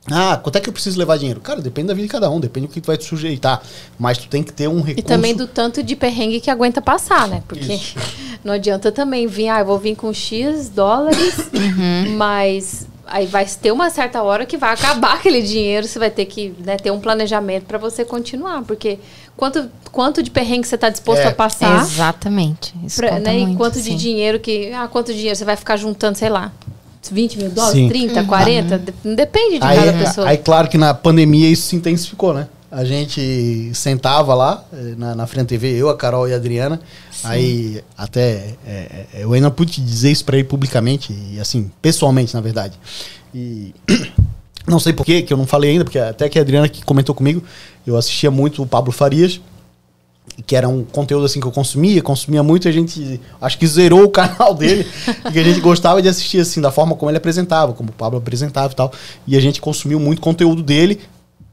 ah, quanto é que eu preciso levar dinheiro? Cara, depende da vida de cada um, depende do que tu vai te sujeitar. Mas tu tem que ter um recurso. E também do tanto de perrengue que aguenta passar, né? Porque isso. <laughs> não adianta também vir, ah, eu vou vir com X dólares, <coughs> uhum. mas aí vai ter uma certa hora que vai acabar <laughs> aquele dinheiro, você vai ter que né, ter um planejamento para você continuar, porque quanto, quanto de perrengue você está disposto é. a passar? Exatamente. Isso pra, né, muito, e quanto sim. de dinheiro que, ah, quanto dinheiro você vai ficar juntando, sei lá, 20 mil dólares, sim. 30, uhum. 40, não depende de aí, cada pessoa. Aí, claro que na pandemia isso se intensificou, né? A gente sentava lá eh, na, na frente TV, eu, a Carol e a Adriana. Sim. Aí até é, eu ainda pude dizer isso para ele publicamente, e assim, pessoalmente, na verdade. E <coughs> não sei por que eu não falei ainda, porque até que a Adriana que comentou comigo, eu assistia muito o Pablo Farias, que era um conteúdo assim que eu consumia, consumia muito, e a gente acho que zerou o <laughs> canal dele, que a gente gostava de assistir assim, da forma como ele apresentava, como o Pablo apresentava e tal. E a gente consumiu muito conteúdo dele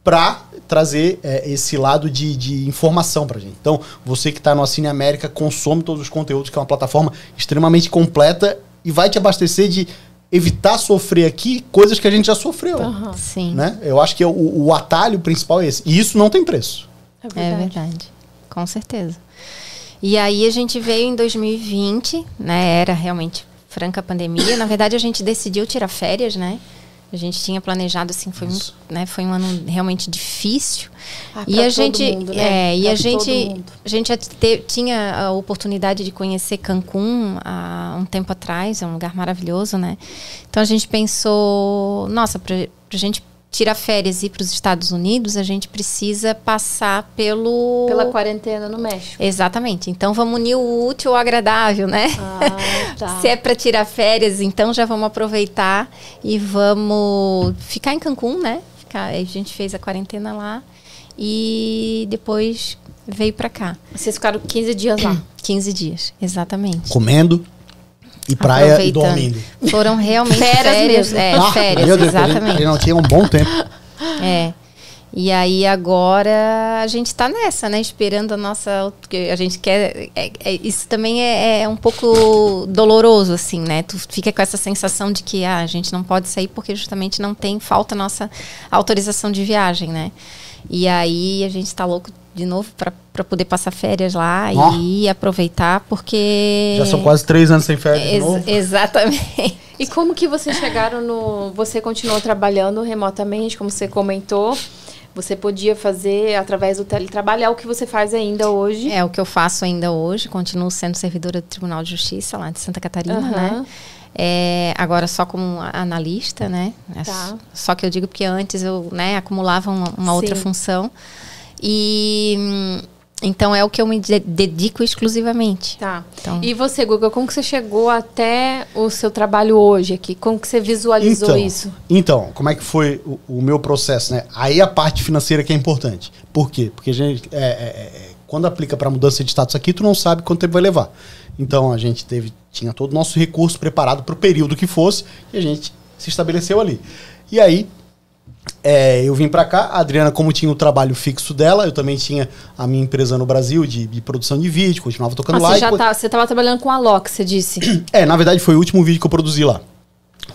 para trazer é, esse lado de, de informação para gente. Então, você que está no Cine América consome todos os conteúdos, que é uma plataforma extremamente completa e vai te abastecer de evitar sofrer aqui coisas que a gente já sofreu. Uhum. Sim. Né? Eu acho que é o, o, atalho principal é esse. E isso não tem preço. É verdade. é verdade. Com certeza. E aí a gente veio em 2020, né? Era realmente franca pandemia. Na verdade, a gente decidiu tirar férias, né? A gente tinha planejado assim, foi um, né, foi um ano realmente difícil. Ah, e a gente, mundo, né? é, e a gente, a gente te, tinha a oportunidade de conhecer Cancún há um tempo atrás, é um lugar maravilhoso, né? Então a gente pensou, nossa, para a gente tirar férias e ir para os Estados Unidos, a gente precisa passar pelo. Pela quarentena no México. Exatamente. Então vamos unir o útil ao agradável, né? Ah, tá. <laughs> Se é para tirar férias, então já vamos aproveitar e vamos ficar em Cancún, né? Ficar, a gente fez a quarentena lá e depois veio para cá. Vocês ficaram 15 dias lá. <clears throat> 15 dias, exatamente. Comendo e praia e dormindo. Foram realmente Férias férias, mesmo. é, Ah, férias, meu Deus, exatamente. Gente não tinha um bom tempo. É. E aí agora a gente tá nessa, né? Esperando a nossa. Porque a gente quer. é- é- isso também é, é um pouco doloroso, assim, né? Tu fica com essa sensação de que ah, a gente não pode sair porque justamente não tem, falta a nossa autorização de viagem, né? E aí a gente tá louco de novo para poder passar férias lá Ó. e aproveitar, porque. Já são quase três anos sem férias de Ex- novo. exatamente. E como que vocês chegaram no. Você continuou trabalhando remotamente, como você comentou. Você podia fazer através do teletrabalho, é o que você faz ainda hoje. É o que eu faço ainda hoje, continuo sendo servidora do Tribunal de Justiça lá de Santa Catarina, Aham. né? É, agora só como analista, né? É Tá. Só que eu digo porque antes eu né, acumulava uma, uma outra função. E então é o que eu me de- dedico exclusivamente. Tá. Então- E você, Guga, como que você chegou até o seu trabalho hoje aqui? Como que você visualizou então, isso? Então, como é que foi o, o meu processo, né? Aí a parte financeira que é importante. Por quê? Porque a gente, é, é, é, quando aplica para mudança de status aqui, tu não sabe quanto tempo vai levar. Então a gente teve, tinha todo o nosso recurso preparado para o período que fosse e a gente se estabeleceu ali. E aí é, eu vim para cá, a Adriana, como tinha o trabalho fixo dela, eu também tinha a minha empresa no Brasil de, de produção de vídeo, continuava tocando Ah, lá. você já tá, você estava trabalhando com a Loki, você disse. É, na verdade foi o último vídeo que eu produzi lá.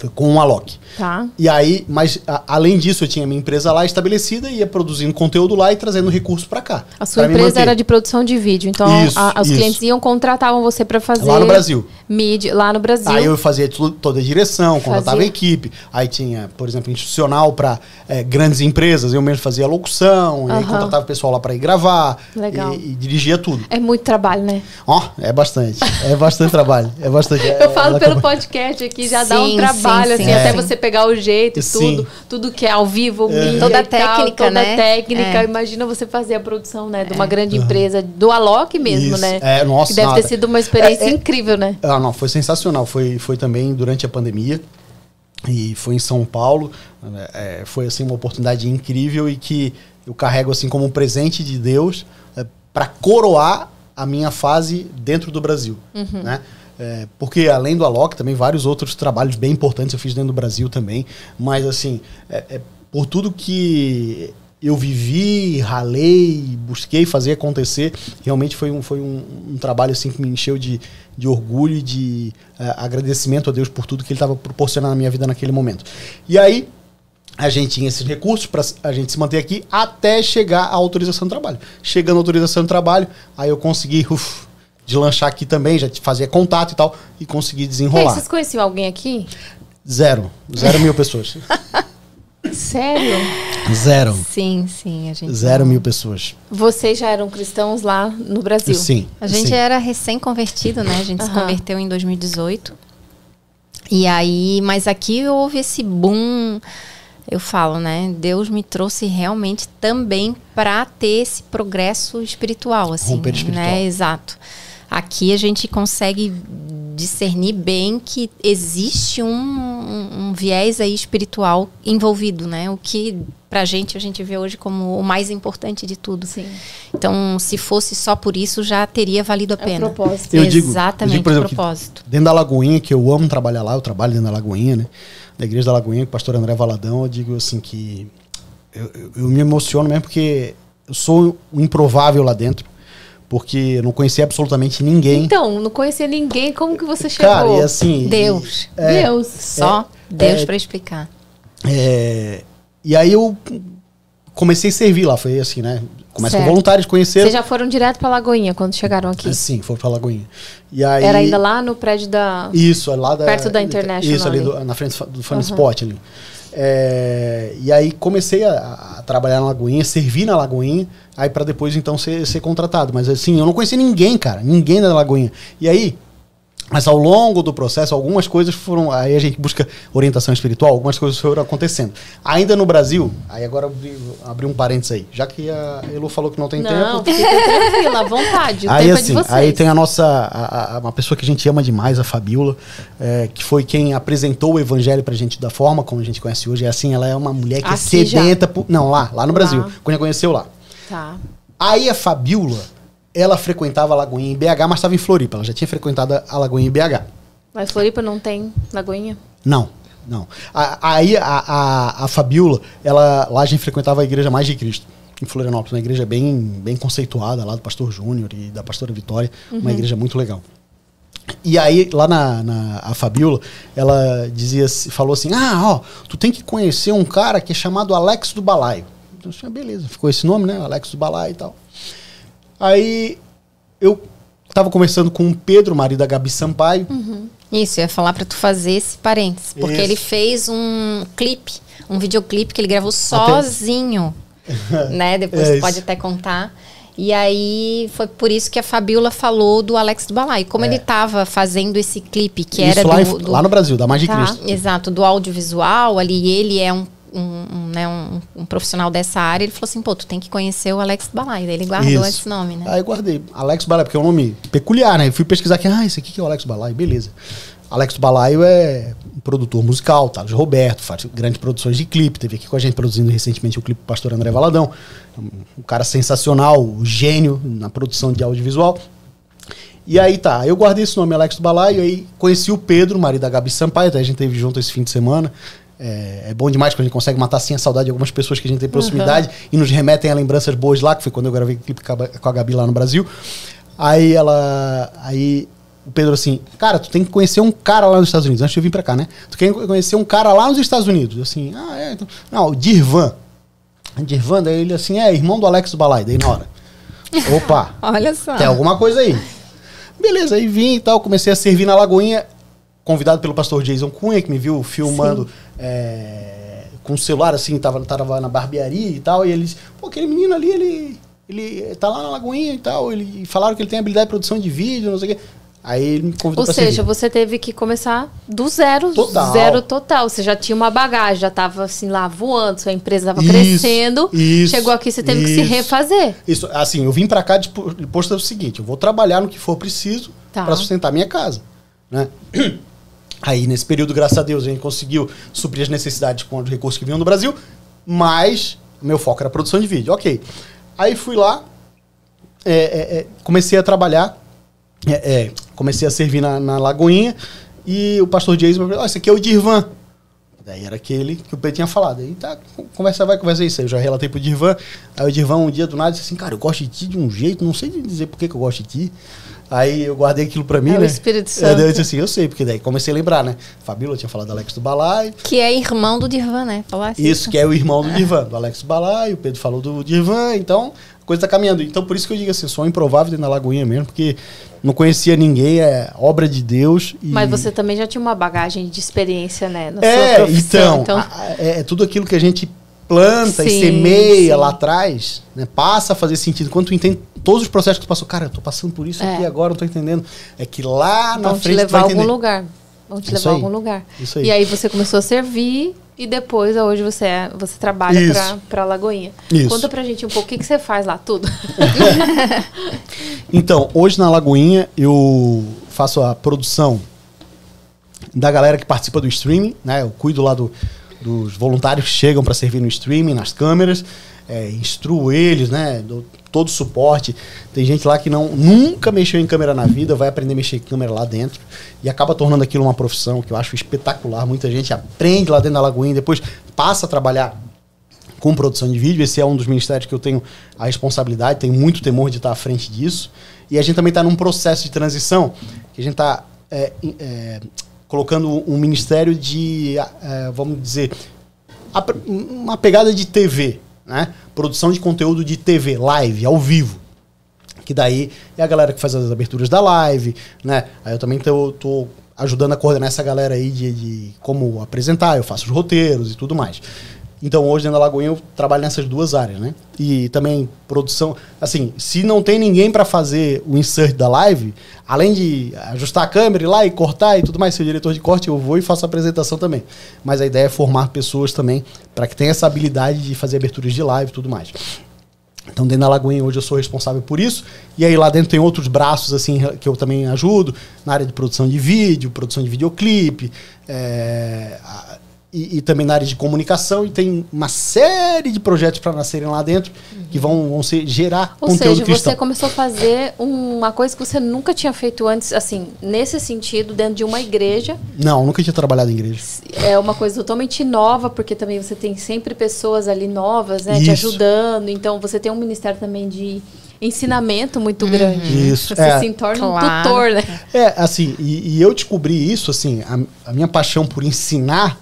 Foi com o Alok. Tá. E aí, mas a- além disso, eu tinha minha empresa lá estabelecida, ia produzindo conteúdo lá e trazendo recurso para cá. A sua empresa era de produção de vídeo, então Isso, a- os isso. clientes iam contratavam você para fazer Lá no Brasil. mídia lá no Brasil. Aí eu fazia toda a direção, contratava Fazia. a equipe. Aí tinha, por exemplo, institucional para grandes empresas, eu mesmo fazia locução, e aí contratava o pessoal lá para ir gravar. Legal. E, e dirigia tudo. É muito trabalho, né? Ó, é bastante. É bastante <laughs> trabalho. É bastante. Eu falo é- pelo podcast aqui, já dá um Sim, trabalho, sim, assim, sim. até É. você pegar o jeito e tudo, tudo que é ao vivo, mídia Toda a e tal, técnica, toda né? a técnica. É. Imagina você fazer a produção, né, de uma grande empresa, do Alok mesmo, Isso. né? É, nossa, que deve ter nada. sido uma experiência É, é- incrível, né? Ah, não, foi sensacional. Foi, foi também durante a pandemia. E foi em São Paulo. É, foi assim uma oportunidade incrível e que eu carrego assim como um presente de Deus para coroar a minha fase dentro do Brasil, né? É, porque além do Alok, também vários outros trabalhos bem importantes eu fiz dentro do Brasil também. Mas assim, é- é por tudo que eu vivi, ralei, busquei fazer acontecer, realmente foi um, foi um, um trabalho assim que me encheu de, de orgulho e de eh, agradecimento a Deus por tudo que Ele estava proporcionando na minha vida naquele momento. E aí, a gente tinha esses recursos para a gente se manter aqui até chegar à autorização do trabalho. Chegando à autorização do trabalho, aí eu consegui <laughs> uf, deslanchar aqui também, já fazia contato e tal, e consegui E desenrolar. vocês conheciam alguém aqui? Zero. Zero mil pessoas. <laughs> Sério? Zero. Sim, sim. A gente, Zero mil pessoas. Vocês já eram cristãos lá no Brasil? Sim. A gente sim. era recém-convertido, né? A gente se Aham. converteu em 2018. E aí, mas aqui houve esse boom. Eu falo, né? Deus me trouxe realmente também para ter esse progresso espiritual, assim, Romper espiritual. né? Exato. Aqui a gente consegue discernir bem que existe um, um- um viés aí espiritual envolvido, né? O que pra gente a gente vê hoje como o mais importante de tudo. Sim. Então, se fosse só por isso, já teria valido a É o pena. propósito. Eu digo- Exatamente, eu digo, por exemplo, o propósito. Dentro da Lagoinha, que eu amo trabalhar lá, eu trabalho dentro da Lagoinha, né? Da igreja da Lagoinha, com o pastor André Valadão, eu digo assim que eu, eu- eu me emociono mesmo porque eu sou um improvável lá dentro, porque eu não conhecia absolutamente ninguém. Então, não conhecia ninguém, como que você chegou? Cara, e assim. Deus. é, Deus. Só é- Deus é- para explicar. é, e aí eu comecei a servir lá, foi assim, né? Começa com voluntários, conheceram. Vocês já foram direto pra Lagoinha quando chegaram aqui? Assim, foi pra Lagoinha. E aí, Era ainda lá no prédio da. Isso, é lá da. Perto da International Isso, ali do- na frente do Fun Spot ali. É, e aí comecei a, a trabalhar na Lagoinha, servir na Lagoinha, aí para depois então ser, ser contratado. Mas assim, eu não conhecia ninguém, cara, ninguém da Lagoinha. E aí, Mas ao longo do processo, algumas coisas foram. Aí a gente busca orientação espiritual, algumas coisas foram acontecendo. Ainda no Brasil, aí agora abri, abri um parênteses aí, já que a Elu falou que não tem Não, tempo. fica tranquila, à vontade. Aí é assim, vocês. aí tem a nossa, a- a- uma pessoa que a gente ama demais, a Fabiola, é, que foi quem apresentou o evangelho pra gente da forma como a gente conhece hoje. É assim, ela é uma mulher que Aqui é sedenta. por- não, lá, lá no Lá. Brasil, quando a conheceu lá. Tá. Aí a Fabiola, ela frequentava a Lagoinha em BH, mas estava em Floripa. Ela já tinha frequentado a Lagoinha em BH. Mas Floripa não tem Lagoinha? Não, não. Aí a, a, a Fabiola, ela, lá a gente frequentava a Igreja Mais de Cristo, em Florianópolis, uma igreja bem, bem conceituada lá do pastor Júnior e da pastora Vitória, uma igreja muito legal. E aí, lá na, na a Fabiola, ela dizia, falou assim: Ah, ó, tu tem que conhecer um cara que é chamado Alex do Balaio. Então, assim, ah, beleza, ficou esse nome, né? Alex do Balaio e tal. Aí eu tava conversando com o Pedro, marido da Gabi Sampaio. Isso, eu ia falar pra tu fazer esse parênteses. Porque Isso. ele fez um clipe, um videoclipe que ele gravou sozinho. <laughs> né? Depois É pode até contar. E aí foi por isso que a Fabiola falou do Alex do Balai. Como É. ele tava fazendo esse clipe, que Isso era lá, do, do- lá no Brasil, da de Tá. Cristo. Exato, do audiovisual ali, ele é um, um, um, né, um, um profissional dessa área, ele falou assim, pô, tu tem que conhecer o Alex Balai. Daí ele guardou Isso. esse nome, né? Aí eu guardei. Alex Balaio, porque é um nome peculiar, né? Eu fui pesquisar aqui, ah, esse aqui que é o Alex Balaio, beleza. Alex Balaio é um produtor musical, Thales Roberto, faz grandes produções de clipe, teve aqui com a gente produzindo recentemente o clipe Pastor André Valadão. Um cara sensacional, um gênio na produção de audiovisual. E aí tá, eu guardei esse nome, Alex Balaio, aí conheci o Pedro, marido da Gabi Sampaio, até a gente teve junto esse fim de semana. É, é bom demais quando a gente consegue matar assim a saudade de algumas pessoas que a gente tem proximidade e nos remetem a lembranças boas lá, que foi quando eu gravei clipe com a- Gabi lá no Brasil. Aí ela. Aí o Pedro assim, cara, tu tem que conhecer um cara lá nos Estados Unidos, antes de eu vir pra cá, né? Tu tem que conhecer um cara lá nos Estados Unidos. Eu assim, ah, é. Então, não, o Dirvan. Dirvan, daí ele assim, é irmão do Alex do Balai, daí na hora. <laughs> Opa! Olha só. Tem alguma coisa aí. Beleza, aí vim e tal, comecei a servir na Lagoinha, convidado pelo pastor Jason Cunha, que me viu filmando é, com o celular, assim, tava, tava na barbearia e tal, e ele disse, pô, aquele menino ali, ele, ele tá lá na Lagoinha e tal, ele falaram que ele tem habilidade de produção de vídeo, não sei o quê. Aí ele me convidou Ou seja, servir. você teve que começar do zero, Total. zero total. Você já tinha uma bagagem, já estava assim lá voando, sua empresa estava Isso, crescendo. isso, chegou aqui, você teve que se isso. refazer. Isso, assim, eu vim pra cá dispo- disposto ao seguinte, eu vou trabalhar no que for preciso Tá. pra sustentar minha casa, né? Aí, nesse período, graças a Deus, a gente conseguiu suprir as necessidades com os recursos que vinham do Brasil, mas meu foco era produção de vídeo, ok. Aí fui lá, é, é, é, comecei a trabalhar, é, é, comecei a servir na, na Lagoinha, e o pastor Jason me falou, "Ó, esse aqui é o Dirvan. Daí era aquele que o Pedro tinha falado. Aí tá, conversa vai, conversa isso. Aí eu já relatei pro Dirvan. Aí o Dirvan um dia do nada disse assim, cara, eu gosto de ti de um jeito, não sei dizer por que, que eu gosto de ti. Aí eu guardei aquilo pra mim, É o né? Espírito É, daí Santo. Eu disse assim, eu sei, porque daí comecei a lembrar, né? Fabíola tinha falado do Alex do Balai. Que é irmão do Dirvan, né? Falar assim. Isso, que é o irmão do Dirvan, do Alex Balai, o Pedro falou do Dirvan, então a coisa tá caminhando. Então por isso que eu digo assim, sou improvável dentro da Lagoinha mesmo, porque não conhecia ninguém, é obra de Deus. E... Mas você também já tinha uma bagagem de experiência, né? Na É, então, a- a- é, é tudo aquilo que a gente planta e Sim, semeia sim. lá atrás, né, passa a fazer sentido. Quando tu entende todos os processos que tu passou, cara, eu tô passando por isso É. aqui agora, não tô entendendo. É que lá na vão te frente tu levar a vai algum entender. lugar. Vão te Isso levar a algum lugar. Isso aí. E aí você começou a servir e depois hoje você é, você trabalha pra, pra Lagoinha. Isso. Conta pra gente um pouco o que, que você faz lá, tudo. <laughs> Então, hoje na Lagoinha eu faço a produção da galera que participa do streaming, né? Eu cuido lá do- dos voluntários que chegam para servir no streaming, nas câmeras, é, instruo eles, né? Dou todo o suporte. Tem gente lá que não nunca mexeu em câmera na vida, vai aprender a mexer em câmera lá dentro e acaba tornando aquilo uma profissão que eu acho espetacular. Muita gente aprende lá dentro da Lagoinha, depois passa a trabalhar com produção de vídeo. Esse é um dos ministérios que eu tenho a responsabilidade, tenho muito temor de estar à frente disso. E a gente também está num processo de transição, que a gente está colocando um ministério de, eh, vamos dizer, uma pegada de TV, né? Produção de conteúdo de TV, live, ao vivo. Que daí é a galera que faz as aberturas da live, né? Aí eu também tô, tô ajudando a coordenar essa galera aí de, de como apresentar, eu faço os roteiros e tudo mais. Então hoje dentro da Lagoinha eu trabalho nessas duas áreas, né? E também produção, assim, se não tem ninguém para fazer o insert da live, além de ajustar a câmera ir lá e cortar e tudo mais, ser diretor de corte, eu vou e faço a apresentação também. Mas a ideia é formar pessoas também para que tenha essa habilidade de fazer aberturas de live e tudo mais. Então, dentro da Lagoinha, hoje eu sou responsável por isso. E aí lá dentro tem outros braços, assim, que eu também ajudo, na área de produção de vídeo, produção de videoclipe, é, e, e, também na área de comunicação, e tem uma série de projetos para nascerem lá dentro uhum. que vão, vão ser, gerar Ou conteúdo seja, cristão. você começou a fazer uma coisa que você nunca tinha feito antes, assim, nesse sentido, dentro de uma igreja. Não, nunca tinha trabalhado em igreja. É uma coisa totalmente nova, porque também você tem sempre pessoas ali novas, né, te ajudando. Então, você tem um ministério também de ensinamento muito grande. Isso. Você é, se torna claro. um tutor, né? É, assim, e, e eu descobri isso, assim, a, a minha paixão por ensinar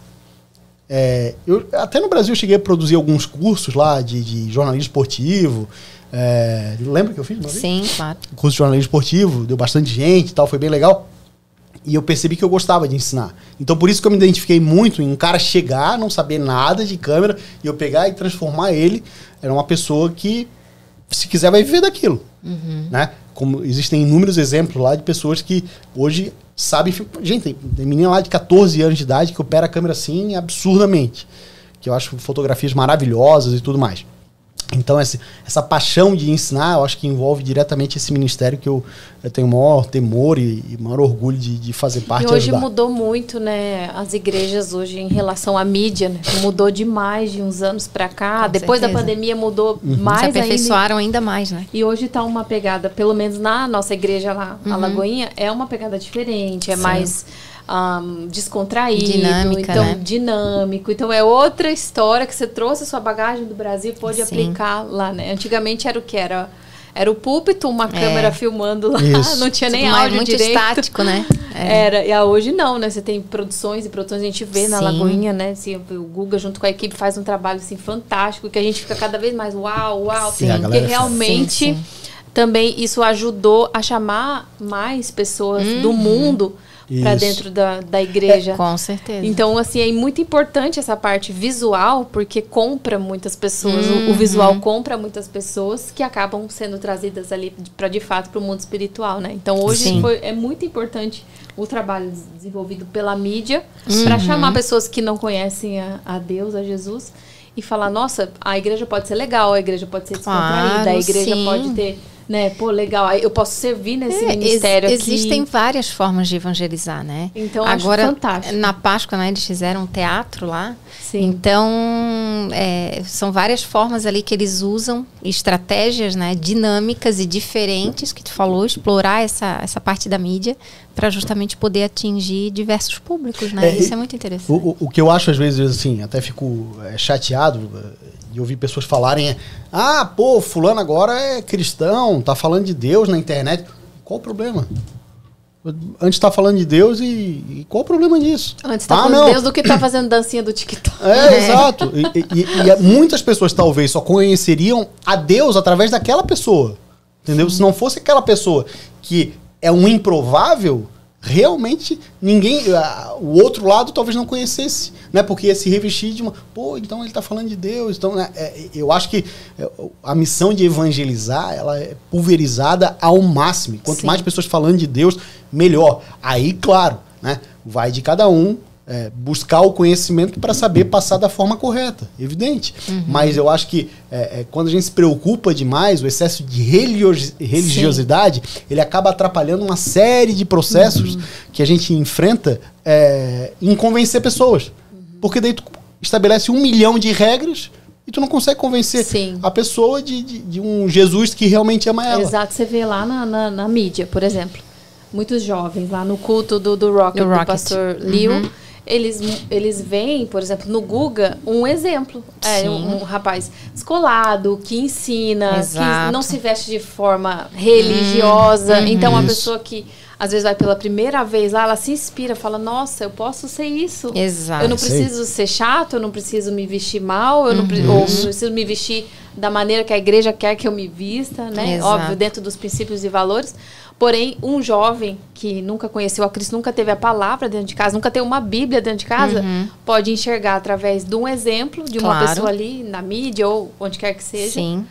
é, eu, até no Brasil eu cheguei a produzir alguns cursos lá de, de jornalismo esportivo. É, lembra que eu fiz uma vez? Sim, claro. Curso de jornalismo esportivo, deu bastante gente e tal, foi bem legal. E eu percebi que eu gostava de ensinar. Então por isso que eu me identifiquei muito em um cara chegar, não saber nada de câmera, e eu pegar e transformar ele. Era uma pessoa que, se quiser, vai viver daquilo. Uhum. Né? Como existem inúmeros exemplos lá de pessoas que hoje sabem. Gente, tem menina lá de 14 anos de idade que opera a câmera assim absurdamente. Que eu acho fotografias maravilhosas e tudo mais. Então, essa, essa paixão de ensinar, eu acho que envolve diretamente esse ministério que eu, eu tenho maior temor e, e maior orgulho de, de fazer parte e hoje ajudar. mudou muito, né? As igrejas hoje em relação à mídia, né? Mudou demais de uns anos para cá. Com Depois certeza. da pandemia mudou uhum. mais Se aperfeiçoaram ainda. ainda mais, né? E hoje está uma pegada, pelo menos na nossa igreja lá, uhum. a Lagoinha, é uma pegada diferente. É Sim. mais um, descontraído, Dinâmica, então né? dinâmico. Então é outra história que você trouxe a sua bagagem do Brasil e pôde Sim. aplicar lá, né? Antigamente era o que era era o púlpito, uma é. câmera filmando lá, Isso. <laughs> não tinha nem Tudo áudio muito direito. estático, né? <laughs> É. Era, e hoje não, né? Você tem produções e produções, a gente vê Sim. na Lagoinha, né? Assim, o Guga junto com a equipe faz um trabalho assim fantástico, que a gente fica cada vez mais uau, uau, sim. porque realmente sim, sim. também isso ajudou a chamar mais pessoas uhum. do mundo para dentro da, da igreja. É, com certeza. Então, assim, é muito importante essa parte visual, porque compra muitas pessoas, uhum. o, o, visual compra muitas pessoas que acabam sendo trazidas ali para de fato para o mundo espiritual, né? Então, hoje foi, é muito importante o trabalho desenvolvido pela mídia uhum. para chamar pessoas que não conhecem a, a Deus, a Jesus e falar, nossa, a igreja pode ser legal, a igreja pode ser descontraída, claro, a igreja sim. pode ter né? Pô, legal. Eu posso servir nesse é, ministério ex aqui. Existem várias formas de evangelizar, né? Então, Agora, fantástico. na Páscoa, né, eles fizeram um teatro lá. Sim. Então, é, são várias formas ali que eles usam, estratégias, né, dinâmicas e diferentes, que tu falou, explorar essa, essa parte da mídia para justamente poder atingir diversos públicos, né? É, Isso é muito interessante. O, o, que eu acho, às vezes, assim, até fico é, chateado de ouvir pessoas falarem é, ah, pô, fulano agora é cristão, tá falando de Deus na internet. Qual o problema? Antes tá falando de Deus e, e qual o problema disso? Antes tá ah, falando não. de Deus do que tá fazendo dancinha do TikTok. É, <laughs> é. exato. E, e, e, muitas pessoas talvez só conheceriam a Deus através daquela pessoa. Entendeu? Sim. Se não fosse aquela pessoa que é um improvável, realmente ninguém, o outro lado talvez não conhecesse, né? Porque ia se revestir de uma, pô, então ele está falando de Deus, então né? é, eu acho que é, a missão de evangelizar ela é pulverizada ao máximo. Quanto Sim. mais pessoas falando de Deus, melhor. Aí, claro, né? Vai de cada um é, buscar o conhecimento para saber passar da forma correta, evidente. Uhum. Mas eu acho que é, é, quando a gente se preocupa demais, o excesso de religiosidade, Sim. ele acaba atrapalhando uma série de processos uhum. que a gente enfrenta é, em convencer pessoas. Uhum. Porque daí tu estabelece um milhão de regras e tu não consegue convencer Sim. a pessoa de, de, de, um Jesus que realmente ama ela. Exato, você vê lá na, na, na mídia, por exemplo muitos jovens lá no culto do, do Rocket, do, Rocket. do pastor Liu. Uhum eles, eles veem, por exemplo, no Guga, um exemplo. É, um, um, rapaz descolado, que ensina, Exato. que não se veste de forma religiosa. Uhum. Então, uma pessoa que às vezes vai pela primeira vez lá, ela se inspira, fala, nossa, eu posso ser isso. Exato. Eu não preciso ser chato, eu não preciso me vestir mal, eu não, pre- ou não preciso me vestir da maneira que a igreja quer que eu me vista, né? Exato. Óbvio, dentro dos princípios e valores. Porém, um jovem que nunca conheceu a Cristo, nunca teve a palavra dentro de casa, nunca teve uma Bíblia dentro de casa, pode enxergar através de um exemplo de uma Claro. pessoa ali na mídia ou onde quer que seja, Sim.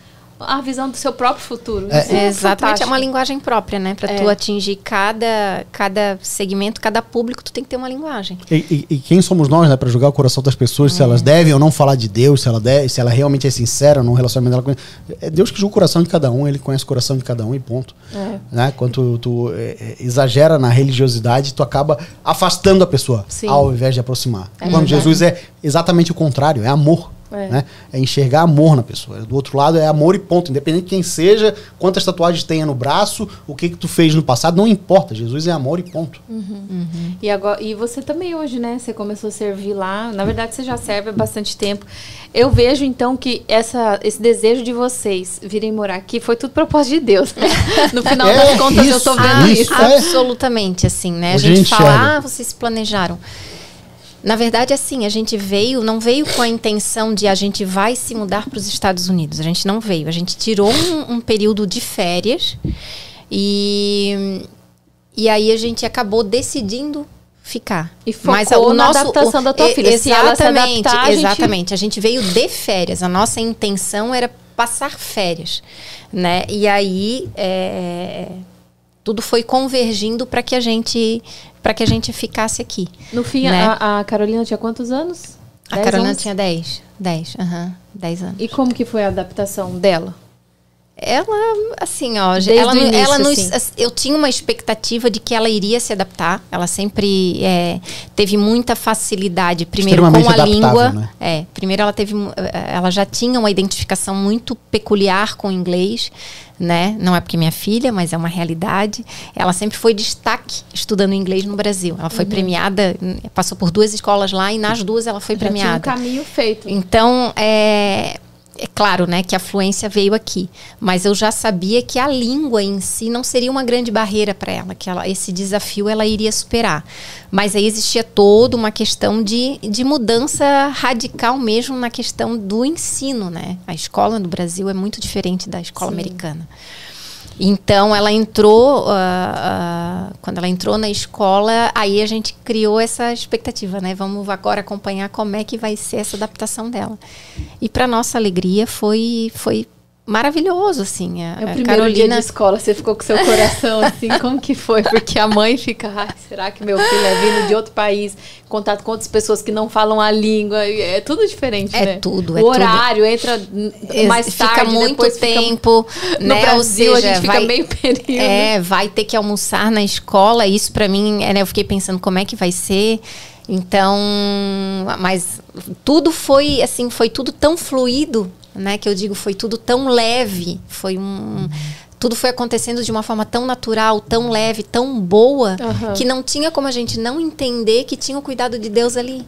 A visão do seu próprio futuro. É, é Exatamente, é fantástico. uma linguagem própria, né? Para É. tu atingir cada, cada segmento, cada público, tu tem que ter uma linguagem. E, e- e quem somos nós, né, para julgar o coração das pessoas, se elas devem ou não falar de Deus, se ela, deve, se ela realmente é sincera no relacionamento dela com É Deus que julga o coração de cada um, ele conhece o coração de cada um e ponto. É. Né? Quando tu, tu, é, é, exagera na religiosidade, tu acaba afastando a pessoa, Sim. ao invés de aproximar. É Quando verdade. Jesus é exatamente o contrário, é amor. É. Né? é enxergar amor na pessoa. Do outro lado é amor e ponto. Independente de quem seja, quantas tatuagens tenha no braço, o que, que tu fez no passado, não importa. Jesus é amor e ponto. E, agora, e você também hoje, né? Você começou a servir lá. Na verdade, você já serve há bastante tempo. Eu vejo, então, que essa, esse desejo de vocês virem morar aqui foi tudo propósito de Deus. né? <laughs> No final É, das contas, eu isso, tô vendo Ah, isso. isso. é. Absolutamente, assim, né? A gente gente fala, ah, vocês se planejaram. Na verdade, assim, a gente veio, não veio com a intenção de a gente vai se mudar para os Estados Unidos. A gente não veio. A gente tirou um, um período de férias e, e aí a gente acabou decidindo ficar. E focou na adaptação da tua filha. Exatamente, adaptar, a gente- exatamente. A gente veio de férias. A nossa intenção era passar férias, né? E aí é, tudo foi convergindo para que a gente para que a gente ficasse aqui. No fim, né? a, a Carolina tinha quantos anos? A 10, Carolina 11? tinha 10, 10, aham, 10 anos. E como que foi a adaptação dela? Ela, assim, ó, Desde ela, início, ela nos- assim. as- eu tinha uma expectativa de que ela iria se adaptar. Ela sempre é, teve muita facilidade, primeiro com a língua. né? É, primeiro ela teve, eh, ela já tinha uma identificação muito peculiar com o inglês, né? Não é porque é minha filha, mas é uma realidade. Ela sempre foi destaque estudando inglês no Brasil. Ela Uhum. foi premiada, hum, passou por duas escolas lá e nas duas ela foi Já tinha um premiada. caminho feito. Então, é, é claro, né, que a fluência veio aqui, mas eu já sabia que a língua em si não seria uma grande barreira para ela, que ela, esse desafio ela iria superar. Mas aí existia toda uma questão de, de mudança radical mesmo na questão do ensino, né? A escola do Brasil é muito diferente da escola Sim. americana. Então ela entrou, ah, ah, quando ela entrou na escola, aí a gente criou essa expectativa, né? Vamos agora acompanhar como é que vai ser essa adaptação dela. E para nossa alegria foi foi maravilhoso, assim. A, É o a primeiro Carolina dia de escola, você ficou com seu coração assim, <laughs> como que foi? Porque a mãe fica, ai, será que meu filho é vindo de outro país, em contato com outras pessoas que não falam a língua, é tudo diferente, É né? tudo, o é tudo. horário entra n- mais fica tarde, muito depois fica- tempo, No né? Brasil Ou a seja, gente fica vai, meio período. É, vai ter que almoçar na escola. Isso para mim, é, né, eu fiquei pensando como é que vai ser. Então, mas tudo foi assim, foi tudo tão fluido, né? Que eu digo, foi tudo tão leve. Foi um tudo foi acontecendo de uma forma tão natural, tão leve, tão boa, Aham. que não tinha como a gente não entender que tinha o cuidado de Deus ali.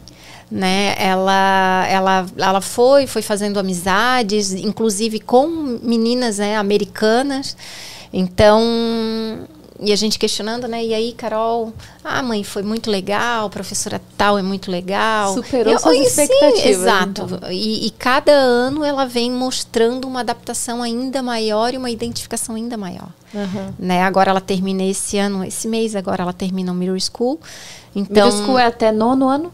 Né? Ela, ela, ela foi, foi fazendo amizades, inclusive com meninas né, americanas. Então, e a gente questionando, né? E aí, Carol, ah, mãe, foi muito legal, professora tal é muito legal. Superou Eu- suas e sim, expectativas, exato. então. E, e cada ano ela vem mostrando uma adaptação ainda maior e uma identificação ainda maior. Aham. Né? Agora ela termina esse ano, esse mês, agora ela termina o Middle School. Então, Middle school é até nono ano?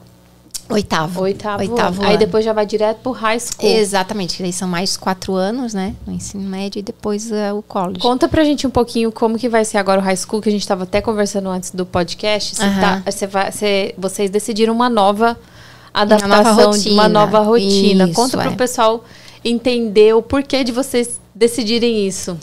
Oitavo. Oitavo, Oitavo. Aí depois já vai direto pro high school. Exatamente, que daí são mais quatro anos, né? No ensino médio e depois eh, o college. Conta pra gente um pouquinho como que vai ser agora o high school, que a gente estava até conversando antes do podcast. Aham. tá- você vai- você- vocês decidiram uma nova adaptação, nova de uma nova rotina. Isso, Conta pro é. pessoal entender o porquê de vocês decidirem isso.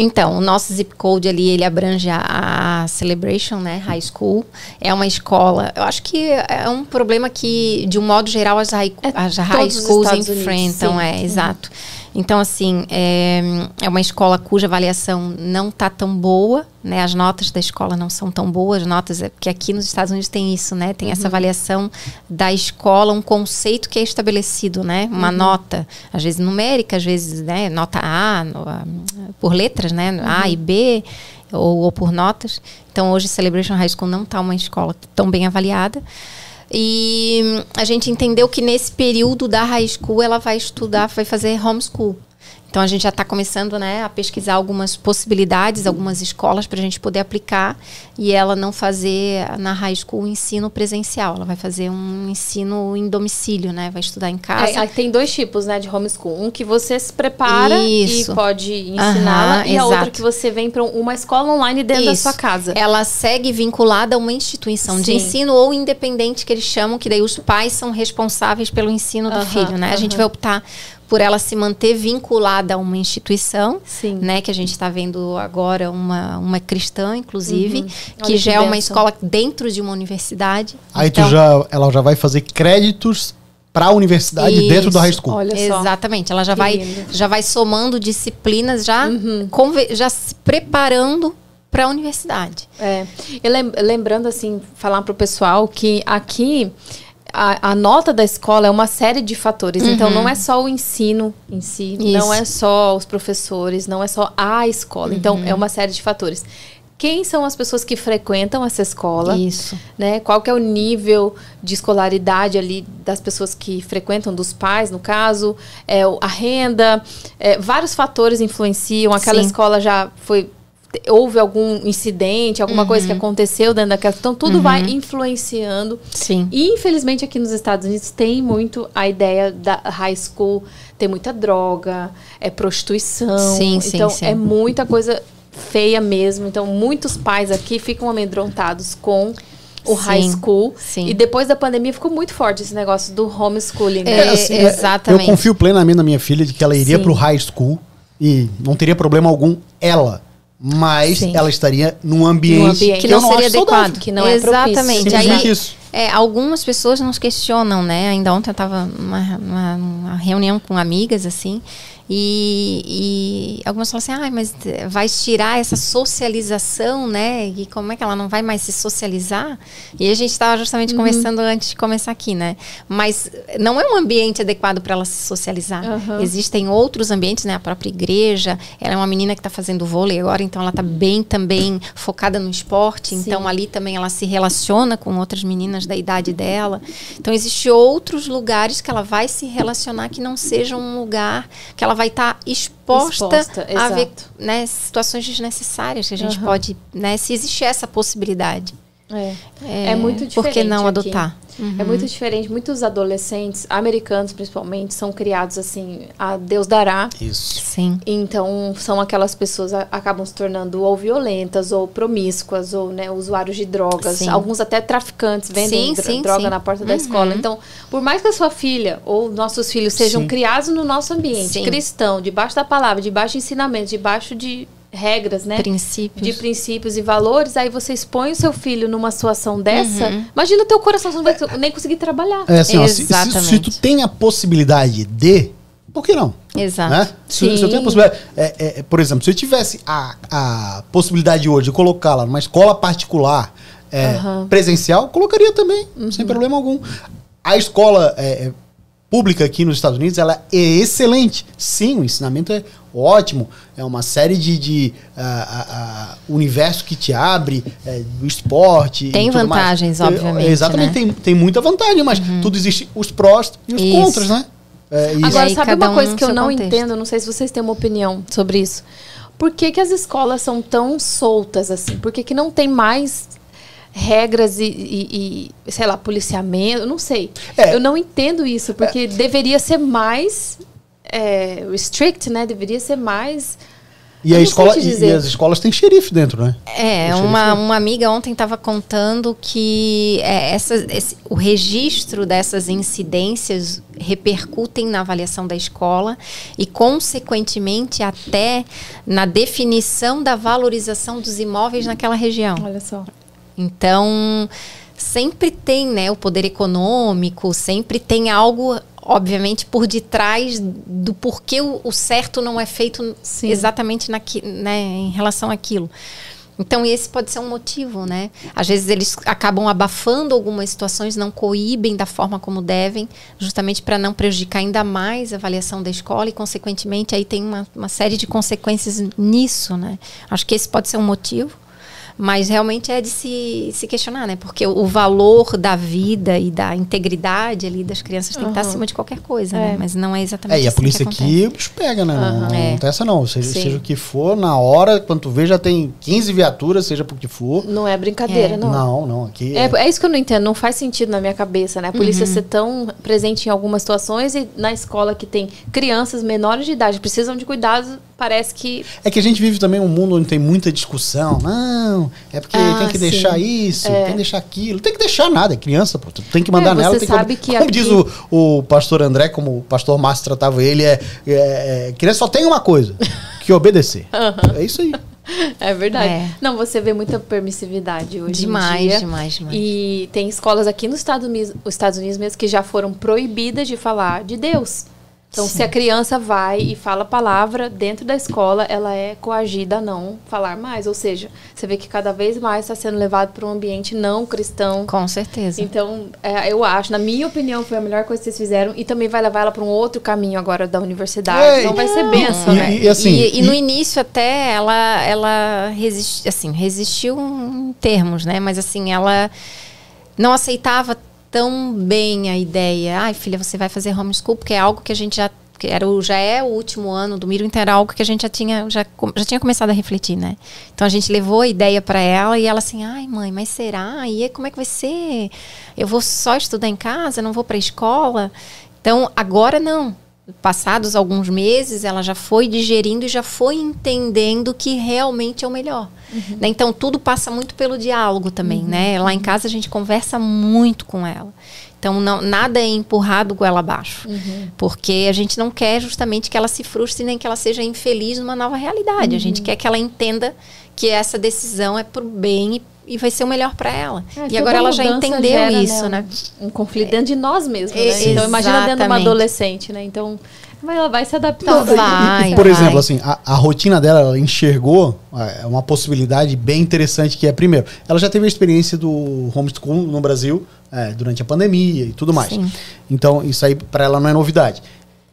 Então, o nosso zip code ali, ele abrange a, Celebration, né, High School. É uma escola, eu acho que é um problema que, de um modo geral, as high, É as high schools Unidos, enfrentam, sim. é, exato. Então, assim, é, é uma escola cuja avaliação não tá tão boa, né? As notas da escola não são tão boas, notas, é porque aqui nos Estados Unidos tem isso, né? Tem Uhum. essa avaliação da escola, um conceito que é estabelecido, né? Uhum. Uma nota, às vezes numérica, às vezes, né? Nota A, no- a- por letras, né? Uhum. A e B, ou, ou, por notas. Então, hoje, Celebration High School não está uma escola tão bem avaliada. E a gente entendeu que nesse período da high school ela vai estudar, vai fazer homeschool. Então a gente já está começando né, a pesquisar algumas possibilidades, algumas escolas para a gente poder aplicar e ela não fazer na high school o ensino presencial, ela vai fazer um ensino em domicílio, né? Vai estudar em casa. É, tem dois tipos né, de homeschool. Um que você se prepara Isso. e pode ensiná-la, e a outra que você vem para uma escola online dentro Isso. da sua casa. Ela segue vinculada a uma instituição Sim. de ensino ou independente que eles chamam, que daí os pais são responsáveis pelo ensino do filho, né? A gente vai optar por ela se manter vinculada a uma instituição, Sim. né? Que a gente está vendo agora uma, uma cristã, inclusive, uhum. que já é uma escola dentro de uma universidade. Aí então, tu já, ela já vai fazer créditos para a universidade isso, dentro do high school. Olha só. Exatamente. Ela já vai, já vai somando disciplinas, já, uhum. já se preparando para a universidade. É. E lembrando assim, falar para o pessoal que aqui a, a, nota da escola é uma série de fatores. Uhum. Então, não é só o ensino em si, Isso. não é só os professores, não é só a escola. Então, uhum. Então, é uma série de fatores. Quem são as pessoas que frequentam essa escola? Isso. Né? Qual que é o nível de escolaridade ali das pessoas que frequentam, dos pais, no caso? É, a renda. É, vários fatores influenciam. Aquela Sim. escola já foi houve algum incidente, alguma uhum. coisa que uhum. aconteceu dentro daquela. Então, tudo uhum. vai influenciando. Sim. E, infelizmente, aqui nos Estados Unidos tem muito a ideia da high school, tem muita droga, é prostituição. Sim, então, sim, sim. é muita coisa feia mesmo. Então, muitos pais aqui ficam amedrontados com o sim, high school. Sim. E depois da pandemia ficou muito forte esse negócio do homeschooling. Né? É, assim, exatamente. Eu confio plenamente na minha filha de que ela iria para o high school e não teria problema algum ela mas Sim. ela estaria num ambiente, ambiente que, não, não seria adequado, que não é Exatamente. É Aí, isso. É, algumas pessoas nos questionam, né? Ainda ontem eu estava numa, numa reunião com amigas assim, e, e, algumas falam assim, ah, mas vai tirar essa socialização, né? E como é que ela não vai mais se socializar? E a gente estava justamente uhum. conversando antes de começar aqui, né? Mas não é um ambiente adequado para ela se socializar. Uhum. Existem outros ambientes, né? A própria igreja, ela é uma menina que está fazendo vôlei agora, então ela está bem também focada no esporte. Sim. Então ali também ela se relaciona com outras meninas da idade dela. Então existem outros lugares que ela vai se relacionar que não sejam um lugar que ela vai estar tá exposta, exposta a ver né, situações desnecessárias que a gente uhum. pode, né, se existe essa possibilidade. É, é, é muito diferente. Por que não aqui. adotar? Uhum. É muito diferente. Muitos adolescentes, americanos principalmente, são criados assim, a Deus dará. Isso. Sim. Então, são aquelas pessoas que acabam se tornando ou violentas, ou promíscuas, ou né, usuários de drogas. Sim. Alguns até traficantes vendem sim, sim, droga na porta uhum. da escola. Então, por mais que a sua filha ou nossos filhos sejam criados no nosso ambiente cristão, debaixo da palavra, debaixo de ensinamento, debaixo de regras, né? Princípios. De princípios e valores, aí você expõe o seu filho numa situação dessa, uhum. imagina o teu coração, você não vai nem conseguir trabalhar. É assim, ó, se, se, se, tu tem a possibilidade de, por que não? Exato. Né? Se, se, eu tenho a possibilidade, é, é, por exemplo, se eu tivesse a, a possibilidade hoje de colocá-la numa escola particular, é, uhum. presencial, colocaria também, uhum. sem problema algum. A escola é, é, pública aqui nos Estados Unidos, ela é excelente. Sim, o ensinamento é ótimo. É uma série de, de uh, uh, universo que te abre é, do esporte. Tem vantagens, mais. obviamente. É, exatamente, né? tem, tem muita vantagem, mas uhum. tudo existe os prós e os isso. contras, né? É, Agora, sabe uma coisa um que eu não contexto. entendo? Não sei se vocês têm uma opinião sobre isso. Por que, que as escolas são tão soltas assim? Por que, que não tem mais regras e, e, e, sei lá, policiamento, não sei. É. Eu não entendo isso, porque é. deveria ser mais é, restrict, né? Deveria ser mais. E, a escola, e, e, as escolas têm xerife dentro, né? É, uma, uma amiga ontem estava contando que é, essa, esse, o registro dessas incidências repercutem na avaliação da escola e, consequentemente, até na definição da valorização dos imóveis naquela região. Olha só. Então, sempre tem né, o poder econômico, sempre tem algo, obviamente, por detrás do porquê o, o certo não é feito Sim. exatamente naqui, né, em relação àquilo. Então, esse pode ser um motivo, né? Às vezes eles acabam abafando algumas situações, não coíbem da forma como devem, justamente para não prejudicar ainda mais a avaliação da escola e, consequentemente, aí tem uma, uma série de consequências nisso, né? Acho que esse pode ser um motivo. Mas realmente é de se, se questionar, né? Porque o, o valor da vida e da integridade ali das crianças tem que estar acima de qualquer coisa, né? É. Mas não é exatamente É, e a assim que polícia aqui, o bicho pega, né? Não, Aham. não É. tem essa não. Seja, seja o que for, na hora, quando tu vê, já tem 15 viaturas, seja por que for. Não é brincadeira, É. não. Não, não, aqui É, é isso que eu não entendo, não faz sentido na minha cabeça, né? A polícia Uhum. ser tão presente em algumas situações e na escola que tem crianças menores de idade precisam de cuidados, parece que É que a gente vive também um mundo onde tem muita discussão. Não, é porque Ah, tem que sim. deixar isso, tem que deixar aquilo. Tem que deixar nada, é criança, pô. Tu tem que mandar É, nela. você Tem sabe que, que como aqui- diz o, o pastor André, como o pastor Márcio tratava ele, é, é, é criança só tem uma coisa, <laughs> que obedecer. É isso aí. é verdade. É. Não, você vê muita permissividade hoje Demais, em dia. demais, demais. E tem escolas aqui nos Estados Unidos, os Estados Unidos mesmo que já foram proibidas de falar de Deus. Então, Sim. se a criança vai e fala a palavra dentro da escola, ela é coagida a não falar mais. Ou seja, você vê que cada vez mais está sendo levado para um ambiente não cristão. Com certeza. Então, é, eu acho, na minha opinião, foi a melhor coisa que vocês fizeram. E também vai levar ela para um outro caminho agora da universidade. É, então, vai ser não. benção, E- né? e- assim, e, e no e- início até ela ela resisti, assim, resistiu em termos, né? Mas assim, ela não aceitava tão bem a ideia. Ai, filha, você vai fazer homeschool porque é algo que a gente já que era o, já é o último ano do Miro, então era algo que a gente já tinha já, já tinha começado a refletir, né? Então a gente levou a ideia para ela e ela assim, ai mãe, mas será? E como é que vai ser? Eu vou só estudar em casa, não vou para a escola? Então agora não. Passados alguns meses, ela já foi digerindo e já foi entendendo que realmente é o melhor. Né? Então, tudo passa muito pelo diálogo também, né? Lá em casa a gente conversa muito com ela. Então, não, nada é empurrado goela abaixo. Porque a gente não quer justamente que ela se frustre nem que ela seja infeliz numa nova realidade. A gente quer que ela entenda que essa decisão é pro bem e, e vai ser o melhor para ela. É, e agora ela já entendeu gera, isso, né? Um, um conflito dentro de nós mesmos, né? Então imagina dentro de uma adolescente, né? Então vai- ela vai se adaptar. Não, vai. E, por vai. exemplo, assim, a, a rotina dela, ela enxergou é, uma possibilidade bem interessante que é, primeiro, ela já teve a experiência do homeschool no Brasil é, durante a pandemia e tudo mais. Sim. Então, isso aí para ela não é novidade.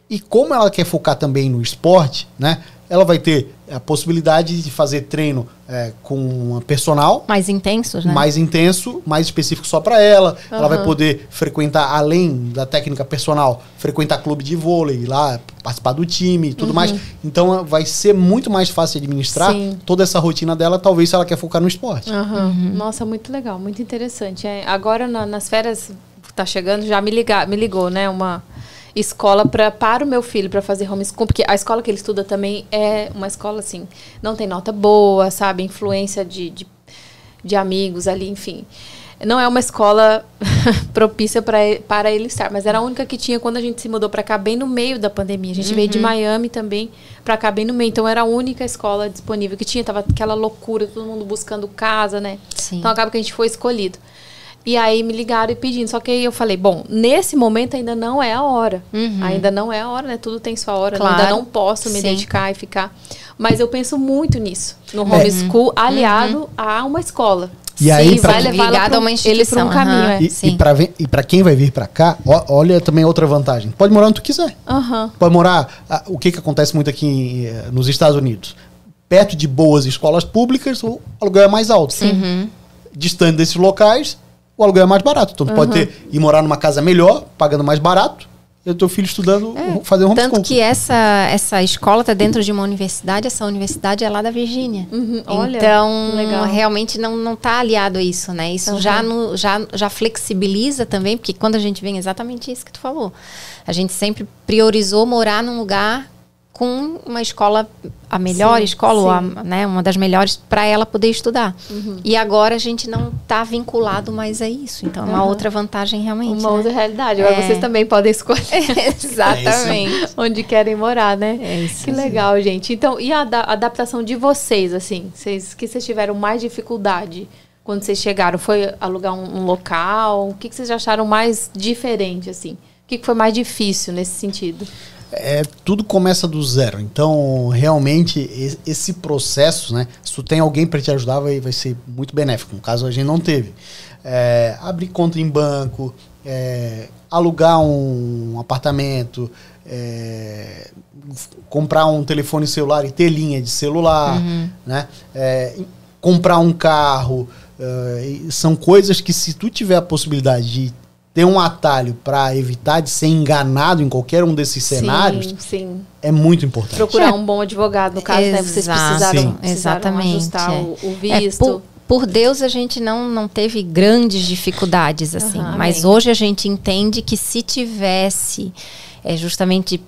E como ela quer focar também no esporte, né? Ela vai ter a possibilidade de fazer treino é, com uma personal Mais intensos, né? mais intenso, mais específico só para ela. Ela vai poder frequentar, além da técnica personal, frequentar clube de vôlei, ir lá participar do time e tudo mais. Então vai ser muito mais fácil administrar Sim. toda essa rotina dela, talvez se ela quer focar no esporte. Aham. Nossa, muito legal, muito interessante. É, agora na- nas férias tá chegando, já me, ligar, me ligou, né? Uma escola pra, para o meu filho para fazer homeschool, porque a escola que ele estuda também é uma escola assim, não tem nota boa, sabe? Influência de, de, de amigos ali, enfim. Não é uma escola <laughs> propícia pra, para ele estar, mas era a única que tinha quando a gente se mudou para cá, bem no meio da pandemia. A gente veio de Miami também para cá, bem no meio. Então era a única escola disponível que tinha. Tava aquela loucura, todo mundo buscando casa, né? Sim. Então acaba que a gente foi escolhido. E aí me ligaram e pedindo. Só que aí eu falei, bom, nesse momento ainda não é a hora. Uhum. Ainda não é a hora, né? Tudo tem sua hora. Claro. Ainda não posso me Sim. dedicar e ficar. Mas eu penso muito nisso. No Uhum. homeschool, aliado a uma escola. E aí, Sim, pra vai quem- levar Ligado a uma ele para um instituição, caminho. É. E, e para pra quem vai vir para cá, ó- olha também outra vantagem. Pode morar onde tu quiser. Pode morar. ah, o que, que acontece muito aqui eh, nos Estados Unidos? Perto de boas escolas públicas, o aluguel é mais alto. Uhum. Distante desses locais, o aluguel é mais barato. Então, tu pode ter, ir morar numa casa melhor, pagando mais barato, e o teu filho estudando, fazendo homeschool. Tanto que essa, essa escola está dentro de uma universidade, essa universidade é lá da Virgínia. Uhum, então, legal. realmente não não está aliado a isso, né? Isso Uhum. já, no, já, já flexibiliza também, porque quando a gente vem exatamente isso que tu falou. A gente sempre priorizou morar num lugar com uma escola, a melhor Sim, escola, ou a- sim. né, uma das melhores, para ela poder estudar. E agora a gente não está vinculado mais a isso. Então, é uma Uhum. outra vantagem realmente. Uma né? outra realidade. Agora É. vocês também podem escolher <laughs> Exatamente. onde querem morar, né? É isso Que legal, gente. Então, e a ada- adaptação de vocês, assim? Vocês, que vocês tiveram mais dificuldade quando vocês chegaram? Foi alugar um, um local? O que, que vocês acharam mais diferente, assim? O que, que foi mais difícil nesse sentido? É, tudo começa do zero. Então, realmente, esse processo, né? Se tu tem alguém para te ajudar, vai, vai ser muito benéfico. No caso, a gente não teve. É, abrir conta em banco, é, alugar um apartamento, é, comprar um telefone celular e ter linha de celular, uhum. né? É, comprar um carro. Uh, são coisas que se tu tiver a possibilidade de ter um atalho para evitar de ser enganado em qualquer um desses sim, cenários sim. é muito importante. Procurar é. um bom advogado, no caso, né? Vocês precisaram, precisaram Exatamente, ajustar é. o, o, é, visto. Por, por, Deus, a gente não, não teve grandes dificuldades, assim. Uhum, mas bem. hoje a gente entende que se tivesse é, justamente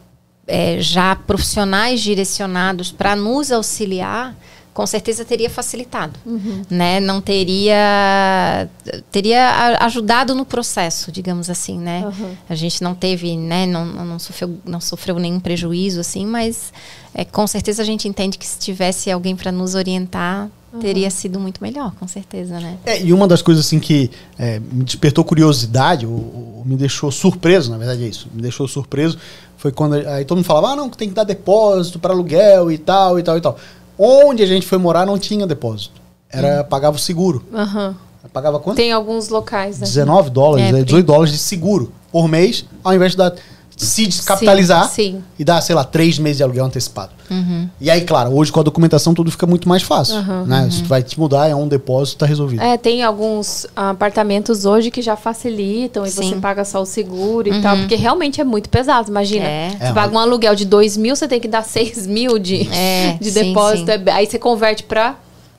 é, já profissionais direcionados para nos auxiliar, com certeza teria facilitado, uhum. né? Não teria teria ajudado no processo, digamos assim, né? Uhum. A gente não teve, né? Não, não sofreu não sofreu nenhum prejuízo assim, mas é, com certeza a gente entende que se tivesse alguém para nos orientar uhum. teria sido muito melhor, com certeza, né? É, e uma das coisas assim que é, me despertou curiosidade, ou, ou, me deixou surpreso, na verdade é isso, me deixou surpreso foi quando aí todo mundo falava, ah, não, tem que dar depósito para aluguel e tal, e tal, e tal. Onde a gente foi morar não tinha depósito. Era, hum. pagava o seguro. Pagava quanto? Tem alguns locais, né? 19 dólares, é, 18 dólares de seguro por mês, ao invés de dar se descapitalizar sim, sim. e dar, sei lá, três meses de aluguel antecipado. Uhum. E aí, claro, hoje com a documentação tudo fica muito mais fácil. Uhum, né? Uhum. Se tu vai te mudar, é um depósito, tá resolvido. É, tem alguns apartamentos hoje que já facilitam e sim. você paga só o seguro e tal, uhum. porque realmente é muito pesado, imagina. É. Você é, paga um aluguel de dois mil, você tem que dar seis mil de, é, de depósito. É, aí você converte para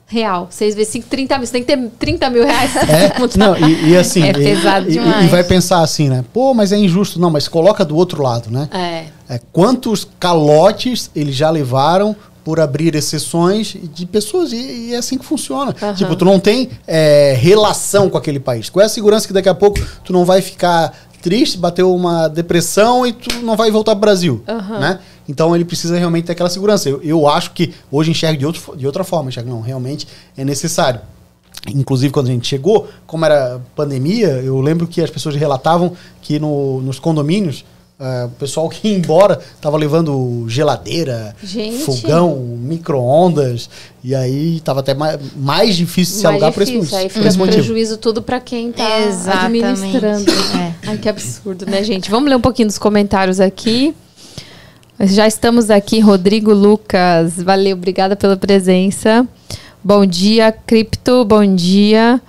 real. Vocês vê 30 mil, você tem que ter 30 mil reais. É, <laughs> não, e, e, assim, é pesado e, demais. E, vai pensar assim, né? Pô, mas é injusto. Não, mas coloca do outro lado, né? É. é quantos calotes eles já levaram por abrir exceções de pessoas e, e é assim que funciona. Uhum. Tipo, tu não tem é, relação com aquele país. Qual é a segurança que daqui a pouco tu não vai ficar triste, bateu uma depressão e tu não vai voltar pro Brasil, uhum. né? Então ele precisa realmente ter aquela segurança. Eu, eu acho que hoje enxergo de, outro, de outra forma, enxergo, não, realmente é necessário. Inclusive, quando a gente chegou, como era pandemia, eu lembro que as pessoas relatavam que no, nos condomínios, uh, o pessoal que ia embora estava levando geladeira, gente. fogão, micro-ondas, e aí estava até mais, mais difícil de se alugar por esse, aí fica esse prejuízo tudo para quem está administrando. É. Ai, que absurdo, né, gente? Vamos ler um pouquinho dos comentários aqui. Já estamos aqui, Rodrigo Lucas. Valeu, obrigada pela presença. Bom dia, Cripto, bom dia.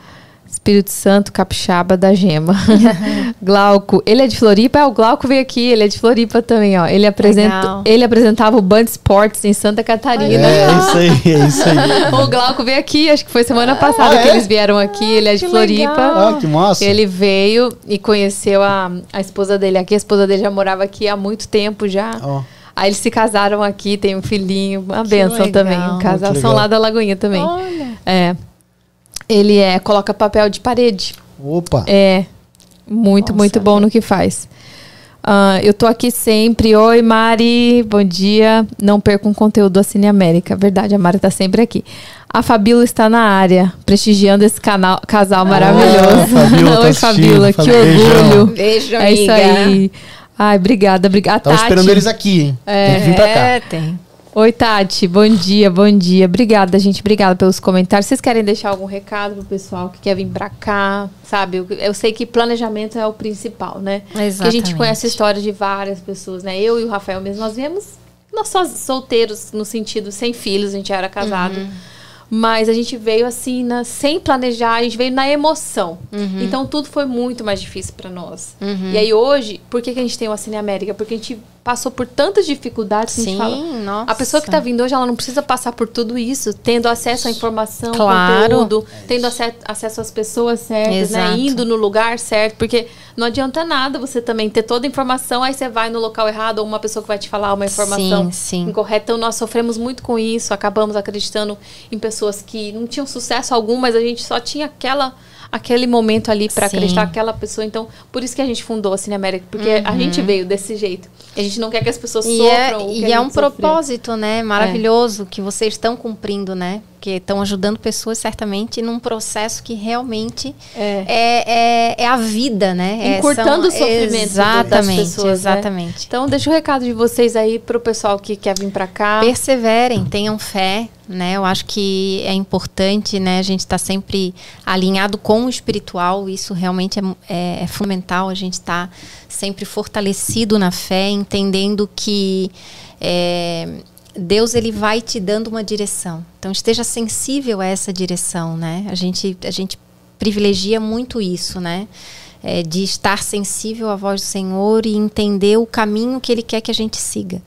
Espírito Santo, Capixaba da Gema. <laughs> Glauco, ele é de Floripa? É, o Glauco veio aqui, ele é de Floripa também, ó. Ele, apresenta, ele apresentava o Band Sports em Santa Catarina. É, é isso aí, é isso aí. o Glauco veio aqui, acho que foi semana passada ah, que é? eles vieram aqui, ele é de Floripa. Legal. Ah, que massa. Ele veio e conheceu a, a esposa dele aqui, a esposa dele já morava aqui há muito tempo já. Oh. Aí eles se casaram aqui, tem um filhinho, uma que benção legal. também. Um casal, são lá da Lagoinha também. Olha. É. Ele é, coloca papel de parede. Opa! É. Muito, Nossa, muito bom é. no que faz. Uh, eu tô aqui sempre. Oi, Mari, bom dia. Não perca um conteúdo do Cine América. Verdade, a Mari tá sempre aqui. A Fabíola está na área, prestigiando esse canal, casal maravilhoso. Ah, Fabíola <laughs> Oi, tá Fabíola, que orgulho. Beijo, é isso aí. Ai, obrigada, obrigada. Tava Tati. esperando eles aqui, hein? É, tem que vir pra cá. É, tem. Oi, Tati. Bom dia, bom dia. Obrigada, gente. Obrigada pelos comentários. Vocês querem deixar algum recado pro pessoal que quer vir pra cá? Sabe? Eu, eu sei que planejamento é o principal, né? Exatamente. Porque a gente conhece a história de várias pessoas, né? Eu e o Rafael mesmo, nós viemos nós só solteiros, no sentido sem filhos, a gente era casado. Uhum. Mas a gente veio assim, na, sem planejar, a gente veio na emoção. Uhum. Então tudo foi muito mais difícil para nós. Uhum. E aí hoje, por que, que a gente tem o Cine América? Porque a gente passou por tantas dificuldades que Sim, a gente fala. Nossa. A pessoa que está vindo hoje, ela não precisa passar por tudo isso, tendo acesso à informação, claro. conteúdo, tendo acesso às pessoas certas, né? Indo no lugar certo, porque não adianta nada você também ter toda a informação, aí você vai no local errado, ou uma pessoa que vai te falar uma informação sim, sim. incorreta. Então nós sofremos muito com isso, acabamos acreditando em pessoas que não tinham sucesso algum, mas a gente só tinha aquela aquele momento ali para acreditar aquela pessoa. Então, por isso que a gente fundou a Cine América, porque uhum. a gente veio desse jeito. A gente não quer que as pessoas e é- sofram. É, e é um propósito, né? Maravilhoso é. que vocês estão cumprindo, né? Porque estão ajudando pessoas certamente num processo que realmente é, é, é, é a vida, né? Encurtando é, são, o sofrimento exatamente, das pessoas. Né? Exatamente. Né? Então, deixa o recado de vocês aí para o pessoal que quer vir para cá. Perseverem, tenham fé, né? Eu acho que é importante, né? A gente está sempre alinhado com o espiritual. Isso realmente é, é, é fundamental. A gente está sempre fortalecido na fé, entendendo que é, Deus ele vai te dando uma direção. Então esteja sensível a essa direção, né? A gente a gente privilegia muito isso, né? É, de estar sensível à voz do Senhor e entender o caminho que Ele quer que a gente siga.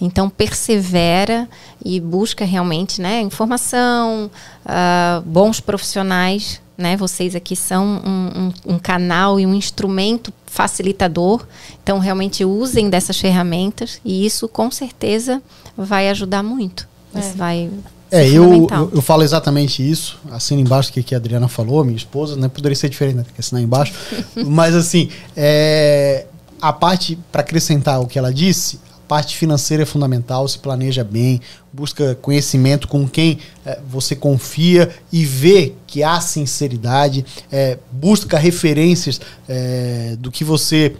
Então persevera e busca realmente né, informação, uh, bons profissionais. Né? Vocês aqui são um, um, um canal e um instrumento facilitador. Então realmente usem dessas ferramentas e isso com certeza vai ajudar muito. É. Isso vai é, eu, eu, eu, falo exatamente isso. Assina embaixo o que, que a Adriana falou, minha esposa, né? Poderia ser diferente, né? Tem que assinar embaixo. <laughs> Mas assim, é, a parte, para acrescentar o que ela disse, parte financeira é fundamental, se planeja bem, busca conhecimento com quem é, você confia e vê que há sinceridade, é, busca referências é, do que você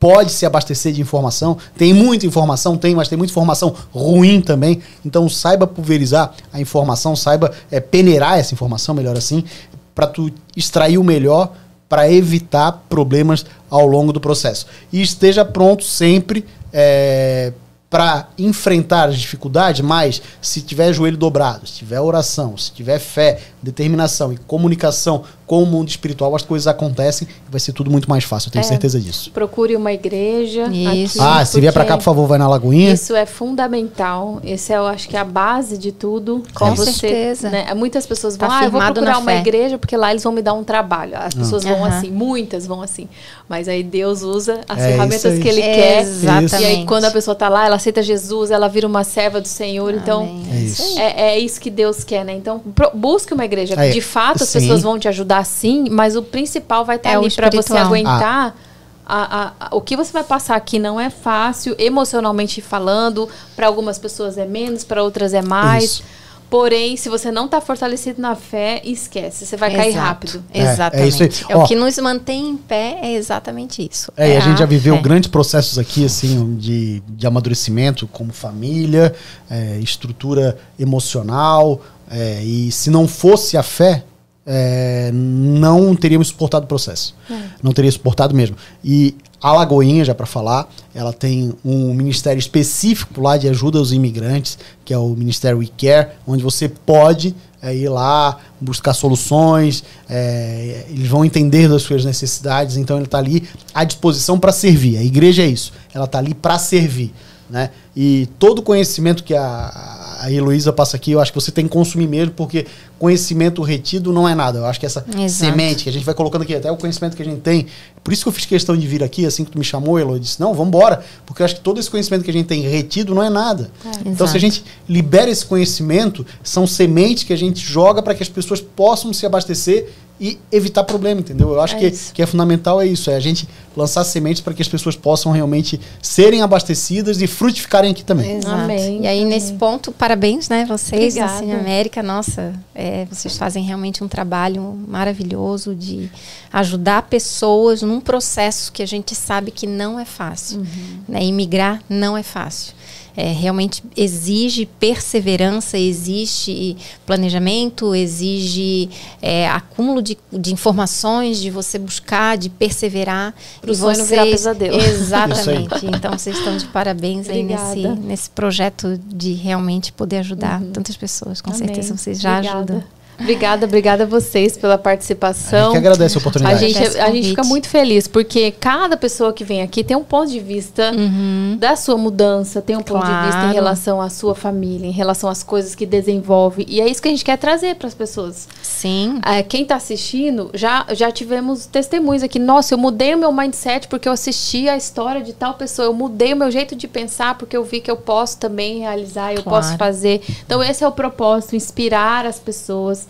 pode se abastecer de informação. Tem muita informação, tem, mas tem muita informação ruim também. Então saiba pulverizar a informação, saiba peneirar essa informação, melhor assim, para tu extrair o melhor para evitar problemas ao longo do processo. E esteja pronto sempre é, para enfrentar as dificuldades, mas se tiver joelho dobrado, se tiver oração, se tiver fé, determinação e comunicação com o mundo espiritual, as coisas acontecem e vai ser tudo muito mais fácil, eu tenho é, certeza disso. Procure uma igreja. Isso. Aqui, ah, se vier para cá, por favor, vai na Lagoinha. Isso é fundamental. Esse é, eu acho que é a base de tudo. Com é certeza. Né, muitas pessoas vão, tá ah, eu vou procurar uma fé. igreja porque lá eles vão me dar um trabalho. As pessoas vão assim, muitas vão assim. Mas aí Deus usa as é ferramentas que Ele quer. Exatamente. E aí quando a pessoa está lá, ela aceita Jesus, ela vira uma serva do Senhor. Então, Amém. Então, é isso. É, é, isso que Deus quer, né? Então, busque uma igreja. É, de fato, as sim. pessoas vão te ajudar sim, mas o principal vai estar é ali para você aguentar. Ah. A, a, a, o que você vai passar aqui não é fácil, emocionalmente falando. Para algumas pessoas é menos, para outras é mais. Isso. Porém, se você não está fortalecido na fé, esquece, você vai Exato. cair rápido. É, exatamente. É, é, é o que nos mantém em pé, é exatamente isso. É, a gente já viveu grandes processos aqui, assim, de, de amadurecimento como família, é, estrutura emocional. É, e se não fosse a fé, é, não teríamos suportado o processo. É. Não teria suportado mesmo. E a Lagoinha, já para falar, ela tem um ministério específico lá de ajuda aos imigrantes, que é o Ministério We Care, onde você pode é, ir lá buscar soluções, é, eles vão entender das suas necessidades, então ele está ali à disposição para servir. A igreja é isso, ela está ali para servir. Né? E todo conhecimento que a, a Heloísa passa aqui, eu acho que você tem que consumir mesmo, porque conhecimento retido não é nada. Eu acho que essa Exato. semente que a gente vai colocando aqui, até o conhecimento que a gente tem. Por isso que eu fiz questão de vir aqui, assim que tu me chamou, Elo, eu disse, não, vamos embora. Porque eu acho que todo esse conhecimento que a gente tem retido não é nada. É. Então, se a gente libera esse conhecimento, são sementes que a gente joga para que as pessoas possam se abastecer e evitar problema, entendeu? Eu acho é que, que é fundamental é isso, é a gente lançar sementes para que as pessoas possam realmente serem abastecidas e frutificarem aqui também. Exato. Amém. E aí, Amém. nesse ponto, parabéns, né, vocês, Obrigada. assim, América, nossa, é, vocês fazem realmente um trabalho maravilhoso de ajudar pessoas num processo que a gente sabe que não é fácil. Uhum. Né? Imigrar não é fácil é, realmente exige perseverança, exige planejamento, exige é, acúmulo de, de, informações, de você buscar, de perseverar. Para o sonho vocês, virar pesadelo. <laughs> Exatamente. então, vocês estão de parabéns aí nesse, nesse projeto de realmente poder ajudar uhum. tantas pessoas. Com Amém. certeza vocês já Obrigada. ajudam. Obrigada, obrigada a vocês pela participação. A gente que agradece a oportunidade. A gente, a gente fica muito feliz, porque cada pessoa que vem aqui tem um ponto de vista uhum. da sua mudança, tem um ponto claro. de vista em relação à sua família, em relação às coisas que desenvolve. E é isso que a gente quer trazer para as pessoas. Sim. É, quem está assistindo, já, já tivemos testemunhos aqui. Nossa, eu mudei o meu mindset porque eu assisti a história de tal pessoa. Eu mudei o meu jeito de pensar porque eu vi que eu posso também realizar, eu claro. posso fazer. Então, esse é o propósito, inspirar as pessoas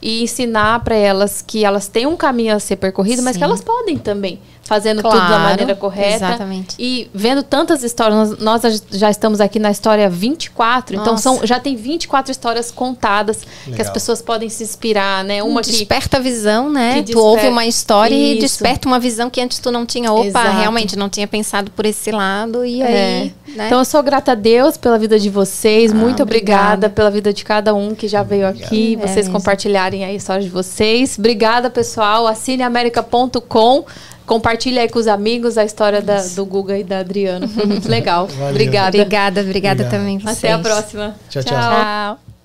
e ensinar para elas que elas têm um caminho a ser percorrido, Sim. mas que elas podem também fazendo claro, tudo da maneira correta. Exatamente. E vendo tantas histórias, nós, já estamos aqui na história 24, Nossa. então são, já tem 24 histórias contadas Legal. que as pessoas podem se inspirar, né? Uma desperta que, a visão, né? Tu ouve uma história Isso. e desperta uma visão que antes tu não tinha. Opa, Exato. realmente não tinha pensado por esse lado e é. aí. Né? Então eu sou grata a Deus pela vida de vocês, ah, muito obrigada. obrigada. pela vida de cada um que já veio aqui, é vocês compartilharem a história de vocês. Obrigada, pessoal. assineamerica.com Compartilha aí com os amigos a história da, do Guga e da Adriana. Foi muito <laughs> legal. Valeu. Obrigada. Obrigada, obrigada, obrigada também. Vocês. Até a próxima. tchau. tchau. tchau.